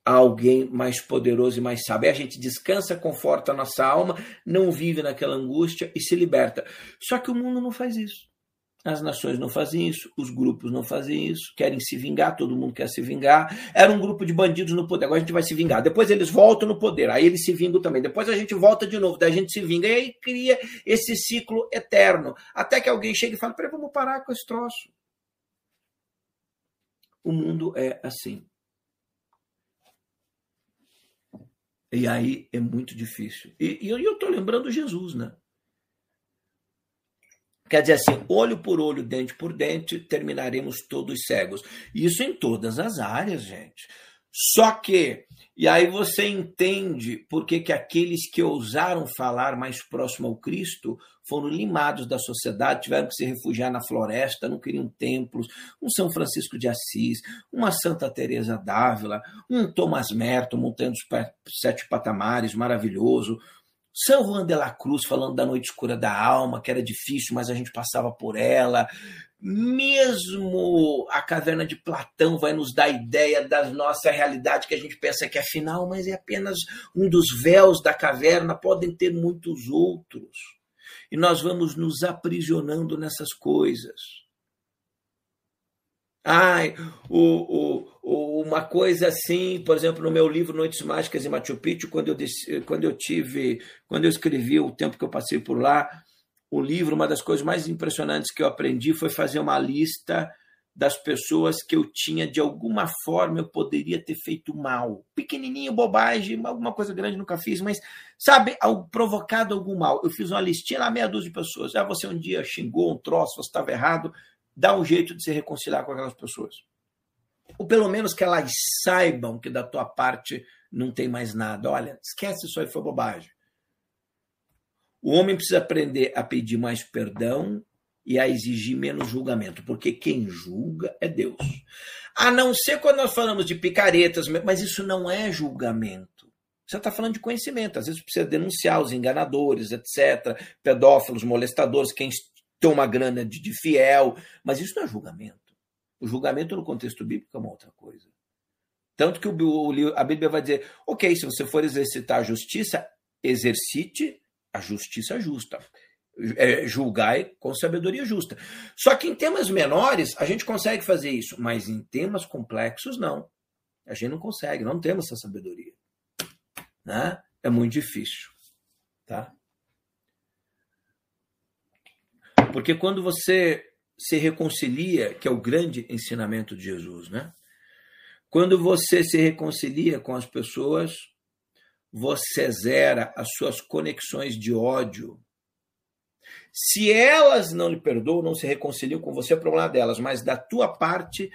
A alguém mais poderoso e mais sábio. a gente descansa, conforta a nossa alma, não vive naquela angústia e se liberta. Só que o mundo não faz isso. As nações não fazem isso, os grupos não fazem isso, querem se vingar, todo mundo quer se vingar. Era um grupo de bandidos no poder, agora a gente vai se vingar. Depois eles voltam no poder, aí eles se vingam também. Depois a gente volta de novo, daí a gente se vinga. E aí cria esse ciclo eterno. Até que alguém chega e fala: peraí, vamos parar com esse troço. O mundo é assim. E aí é muito difícil. E, e eu estou lembrando Jesus, né? Quer dizer assim, olho por olho, dente por dente, terminaremos todos cegos. Isso em todas as áreas, gente. Só que, e aí você entende por que, que aqueles que ousaram falar mais próximo ao Cristo foram limados da sociedade, tiveram que se refugiar na floresta, não queriam templos, um São Francisco de Assis, uma Santa Teresa d'Ávila, um Thomas Merton montando os sete patamares, maravilhoso, são Juan de la Cruz falando da noite escura da alma, que era difícil, mas a gente passava por ela. Mesmo a caverna de Platão vai nos dar ideia da nossa realidade que a gente pensa que é final, mas é apenas um dos véus da caverna, podem ter muitos outros. E nós vamos nos aprisionando nessas coisas. Ai, o, o, uma coisa assim, por exemplo, no meu livro Noites Mágicas em Machu Picchu, quando eu, quando eu tive, quando eu escrevi o tempo que eu passei por lá, o livro, uma das coisas mais impressionantes que eu aprendi foi fazer uma lista das pessoas que eu tinha, de alguma forma, eu poderia ter feito mal. Pequenininho, bobagem, alguma coisa grande nunca fiz, mas, sabe, provocado algum mal. Eu fiz uma listinha lá, meia dúzia de pessoas. Ah, você um dia xingou um troço, você estava errado, dá um jeito de se reconciliar com aquelas pessoas ou pelo menos que elas saibam que da tua parte não tem mais nada. Olha, esquece isso aí, foi bobagem. O homem precisa aprender a pedir mais perdão e a exigir menos julgamento, porque quem julga é Deus. A não ser quando nós falamos de picaretas, mas isso não é julgamento. Você está falando de conhecimento. Às vezes precisa denunciar os enganadores, etc., pedófilos, molestadores, quem tem uma grana de, de fiel, mas isso não é julgamento. O julgamento no contexto bíblico é uma outra coisa. Tanto que o, a Bíblia vai dizer: ok, se você for exercitar a justiça, exercite a justiça justa. É, julgai com sabedoria justa. Só que em temas menores a gente consegue fazer isso, mas em temas complexos não. A gente não consegue, não temos essa sabedoria. Né? É muito difícil. Tá? Porque quando você se reconcilia, que é o grande ensinamento de Jesus, né? Quando você se reconcilia com as pessoas, você zera as suas conexões de ódio. Se elas não lhe perdoam, não se reconciliam com você, é problema delas, mas da tua parte,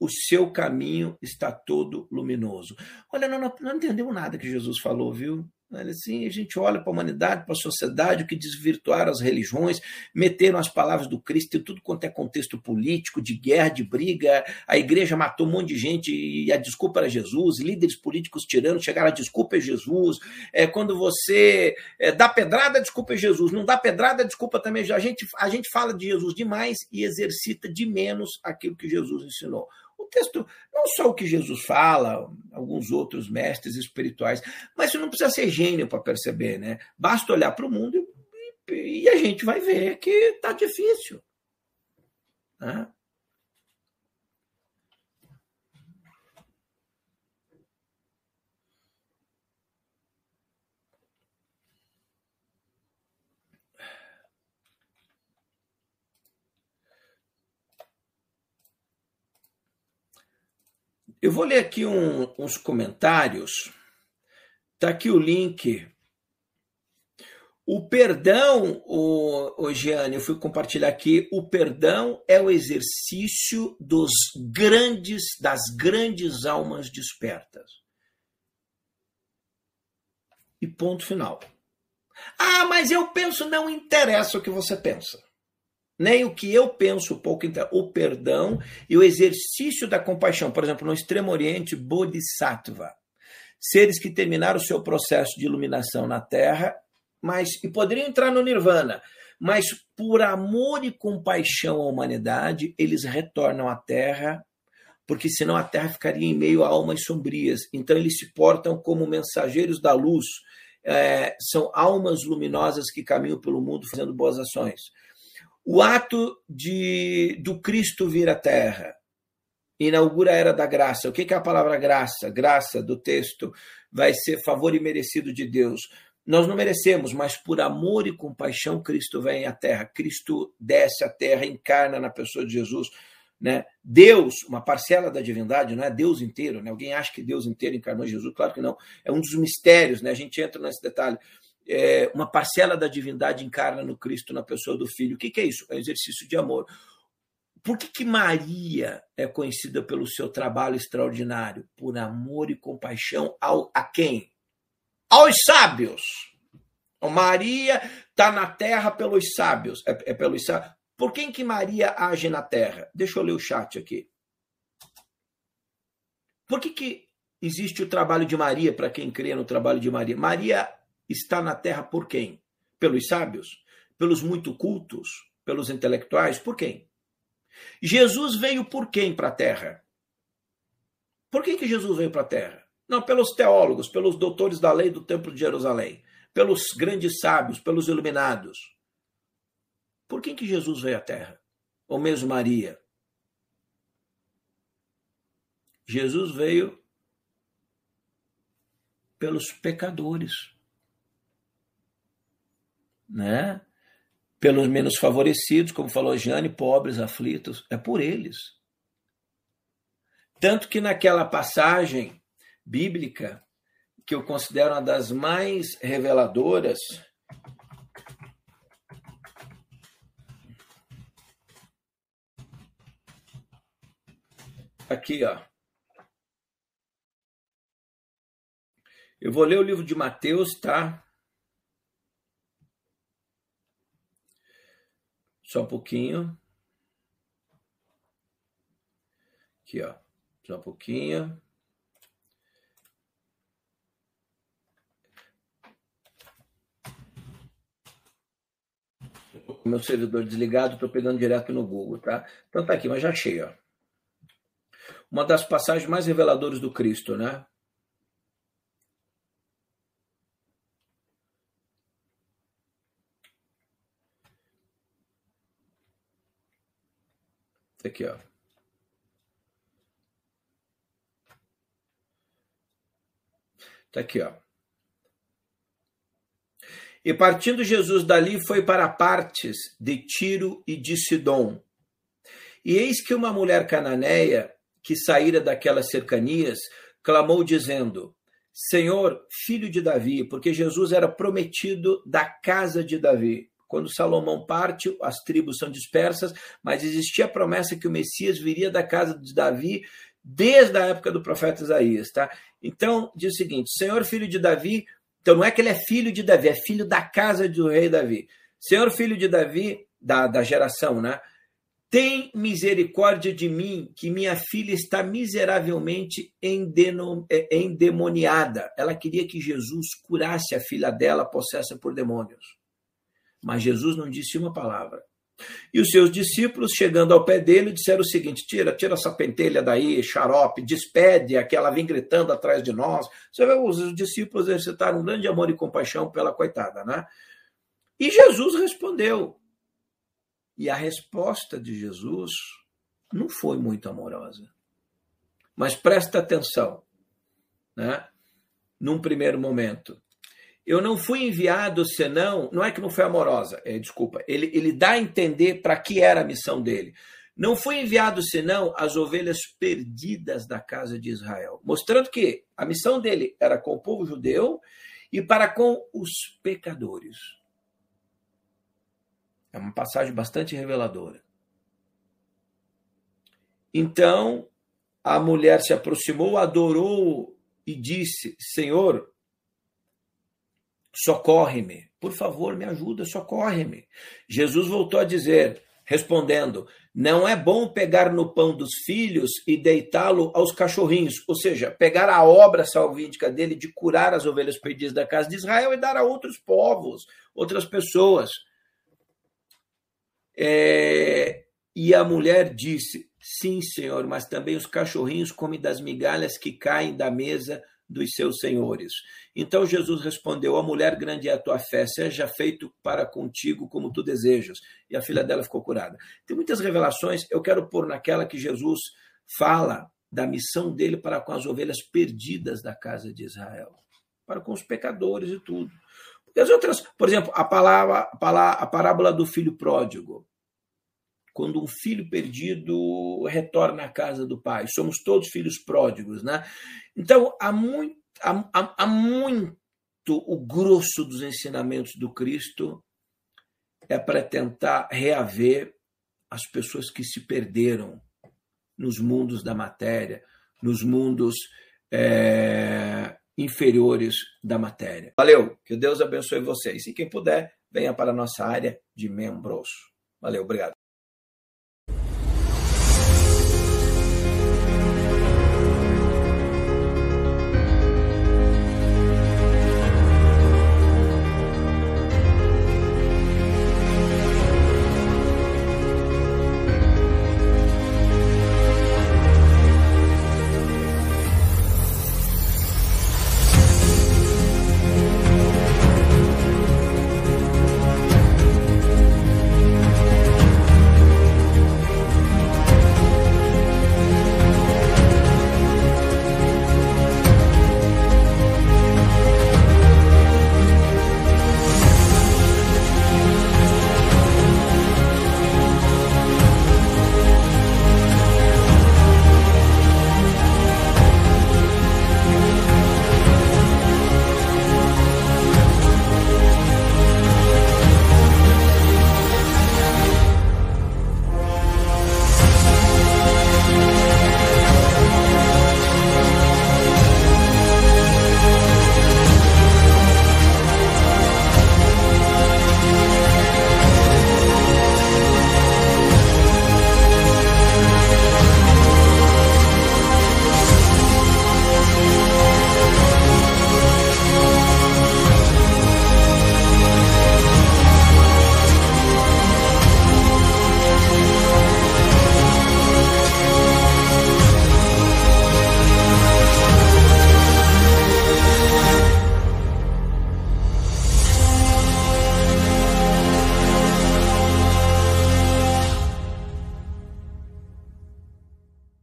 o seu caminho está todo luminoso. Olha, não, não, não entendeu nada que Jesus falou, viu? Assim, a gente olha para a humanidade, para a sociedade, o que desvirtuaram as religiões, meteram as palavras do Cristo em tudo quanto é contexto político, de guerra, de briga. A igreja matou um monte de gente e a desculpa era Jesus. Líderes políticos tirando, chegaram a desculpa é Jesus. É, quando você é, dá pedrada, desculpa é Jesus. Não dá pedrada, desculpa também é. A gente, a gente fala de Jesus demais e exercita de menos aquilo que Jesus ensinou texto, não só o que Jesus fala, alguns outros mestres espirituais, mas você não precisa ser gênio para perceber, né? Basta olhar para o mundo e, e, a gente vai ver que está difícil. Né? Eu vou ler aqui um, uns comentários. Está aqui o link. O perdão, o, o eu fui compartilhar aqui. O perdão é o exercício dos grandes, das grandes almas despertas. E ponto final. Ah, mas eu penso, não interessa o que você pensa nem o que eu penso pouco, então, o perdão e o exercício da compaixão. Por exemplo, no Extremo Oriente, Bodhisattva, seres que terminaram o seu processo de iluminação na Terra, mas e poderiam entrar no Nirvana, mas por amor e compaixão à humanidade, eles retornam à Terra, porque senão a Terra ficaria em meio a almas sombrias. Então eles se portam como mensageiros da luz. É, são almas luminosas que caminham pelo mundo fazendo boas ações. O ato de do Cristo vir à Terra inaugura a era da graça. O que é a palavra graça? Graça do texto vai ser favor e merecido de Deus. Nós não merecemos, mas por amor e compaixão Cristo vem à Terra. Cristo desce à Terra, encarna na pessoa de Jesus. Né? Deus, uma parcela da divindade, não é Deus inteiro. Né? Alguém acha que Deus inteiro encarnou Jesus? Claro que não. É um dos mistérios, né? a gente entra nesse detalhe é, uma parcela da divindade encarna no Cristo, na pessoa do Filho. O que, que é isso? É um exercício de amor. Por que, que Maria é conhecida pelo seu trabalho extraordinário? Por amor e compaixão ao, a quem? Aos sábios. Maria está na terra pelos sábios. É, é pelos sábios. Por quem que Maria age na terra? Deixa eu ler o chat aqui. Por que, que existe o trabalho de Maria para quem crê no trabalho de Maria? Maria está na terra por quem? Pelos sábios? Pelos muito cultos? Pelos intelectuais? Por quem? Jesus veio por quem para a terra? Por que, que Jesus veio para a terra? Não, pelos teólogos, pelos doutores da lei do Templo de Jerusalém, pelos grandes sábios, pelos iluminados. Por quem que Jesus veio à terra? Ou mesmo Maria? Jesus veio pelos pecadores né? pelos menos favorecidos, como falou Jane, pobres, aflitos, é por eles. Tanto que naquela passagem bíblica, que eu considero uma das mais reveladoras, aqui, ó. Eu vou ler o livro de Mateus, tá? Só um pouquinho. Aqui, ó. Só um pouquinho. meu servidor desligado, estou pegando direto no Google, tá? Então tá aqui, mas já achei, ó. Uma das passagens mais reveladoras do Cristo, né? Aqui, ó. Está aqui, ó. E partindo Jesus dali foi para partes de Tiro e de Sidom. E eis que uma mulher cananeia, que saíra daquelas cercanias, clamou dizendo: Senhor, filho de Davi, porque Jesus era prometido da casa de Davi. Quando Salomão parte, as tribos são dispersas, mas existia a promessa que o Messias viria da casa de Davi desde a época do profeta Isaías, tá? Então, diz o seguinte: Senhor, filho de Davi, então não é que ele é filho de Davi, é filho da casa do rei Davi. Senhor, filho de Davi, da, da geração, né? Tem misericórdia de mim, que minha filha está miseravelmente é, endemoniada. Ela queria que Jesus curasse a filha dela, possessa por demônios. Mas Jesus não disse uma palavra. E os seus discípulos, chegando ao pé dele, disseram o seguinte: tira, tira essa pentelha daí, xarope, despede a que ela vem gritando atrás de nós. Você vê, os discípulos exercitaram um grande amor e compaixão pela coitada, né? E Jesus respondeu. E a resposta de Jesus não foi muito amorosa. Mas presta atenção, né? Num primeiro momento. Eu não fui enviado senão, não é que não foi amorosa, é, desculpa, ele, ele dá a entender para que era a missão dele. Não fui enviado senão as ovelhas perdidas da casa de Israel, mostrando que a missão dele era com o povo judeu e para com os pecadores. É uma passagem bastante reveladora. Então a mulher se aproximou, adorou e disse: Senhor, socorre-me. Por favor, me ajuda, socorre-me. Jesus voltou a dizer, respondendo: Não é bom pegar no pão dos filhos e deitá-lo aos cachorrinhos, ou seja, pegar a obra salvífica dele de curar as ovelhas perdidas da casa de Israel e dar a outros povos, outras pessoas. É... E a mulher disse: Sim, senhor, mas também os cachorrinhos comem das migalhas que caem da mesa dos seus senhores. Então Jesus respondeu: A mulher grande é a tua fé, seja feito para contigo como tu desejas. E a filha dela ficou curada. Tem muitas revelações, eu quero pôr naquela que Jesus fala da missão dele para com as ovelhas perdidas da casa de Israel, para com os pecadores e tudo. Porque as outras, por exemplo, a palavra, a parábola do filho pródigo quando um filho perdido retorna à casa do pai. Somos todos filhos pródigos, né? Então, há muito, há, há muito o grosso dos ensinamentos do Cristo é para tentar reaver as pessoas que se perderam nos mundos da matéria, nos mundos é, inferiores da matéria. Valeu, que Deus abençoe vocês. E quem puder, venha para a nossa área de membros. Valeu, obrigado.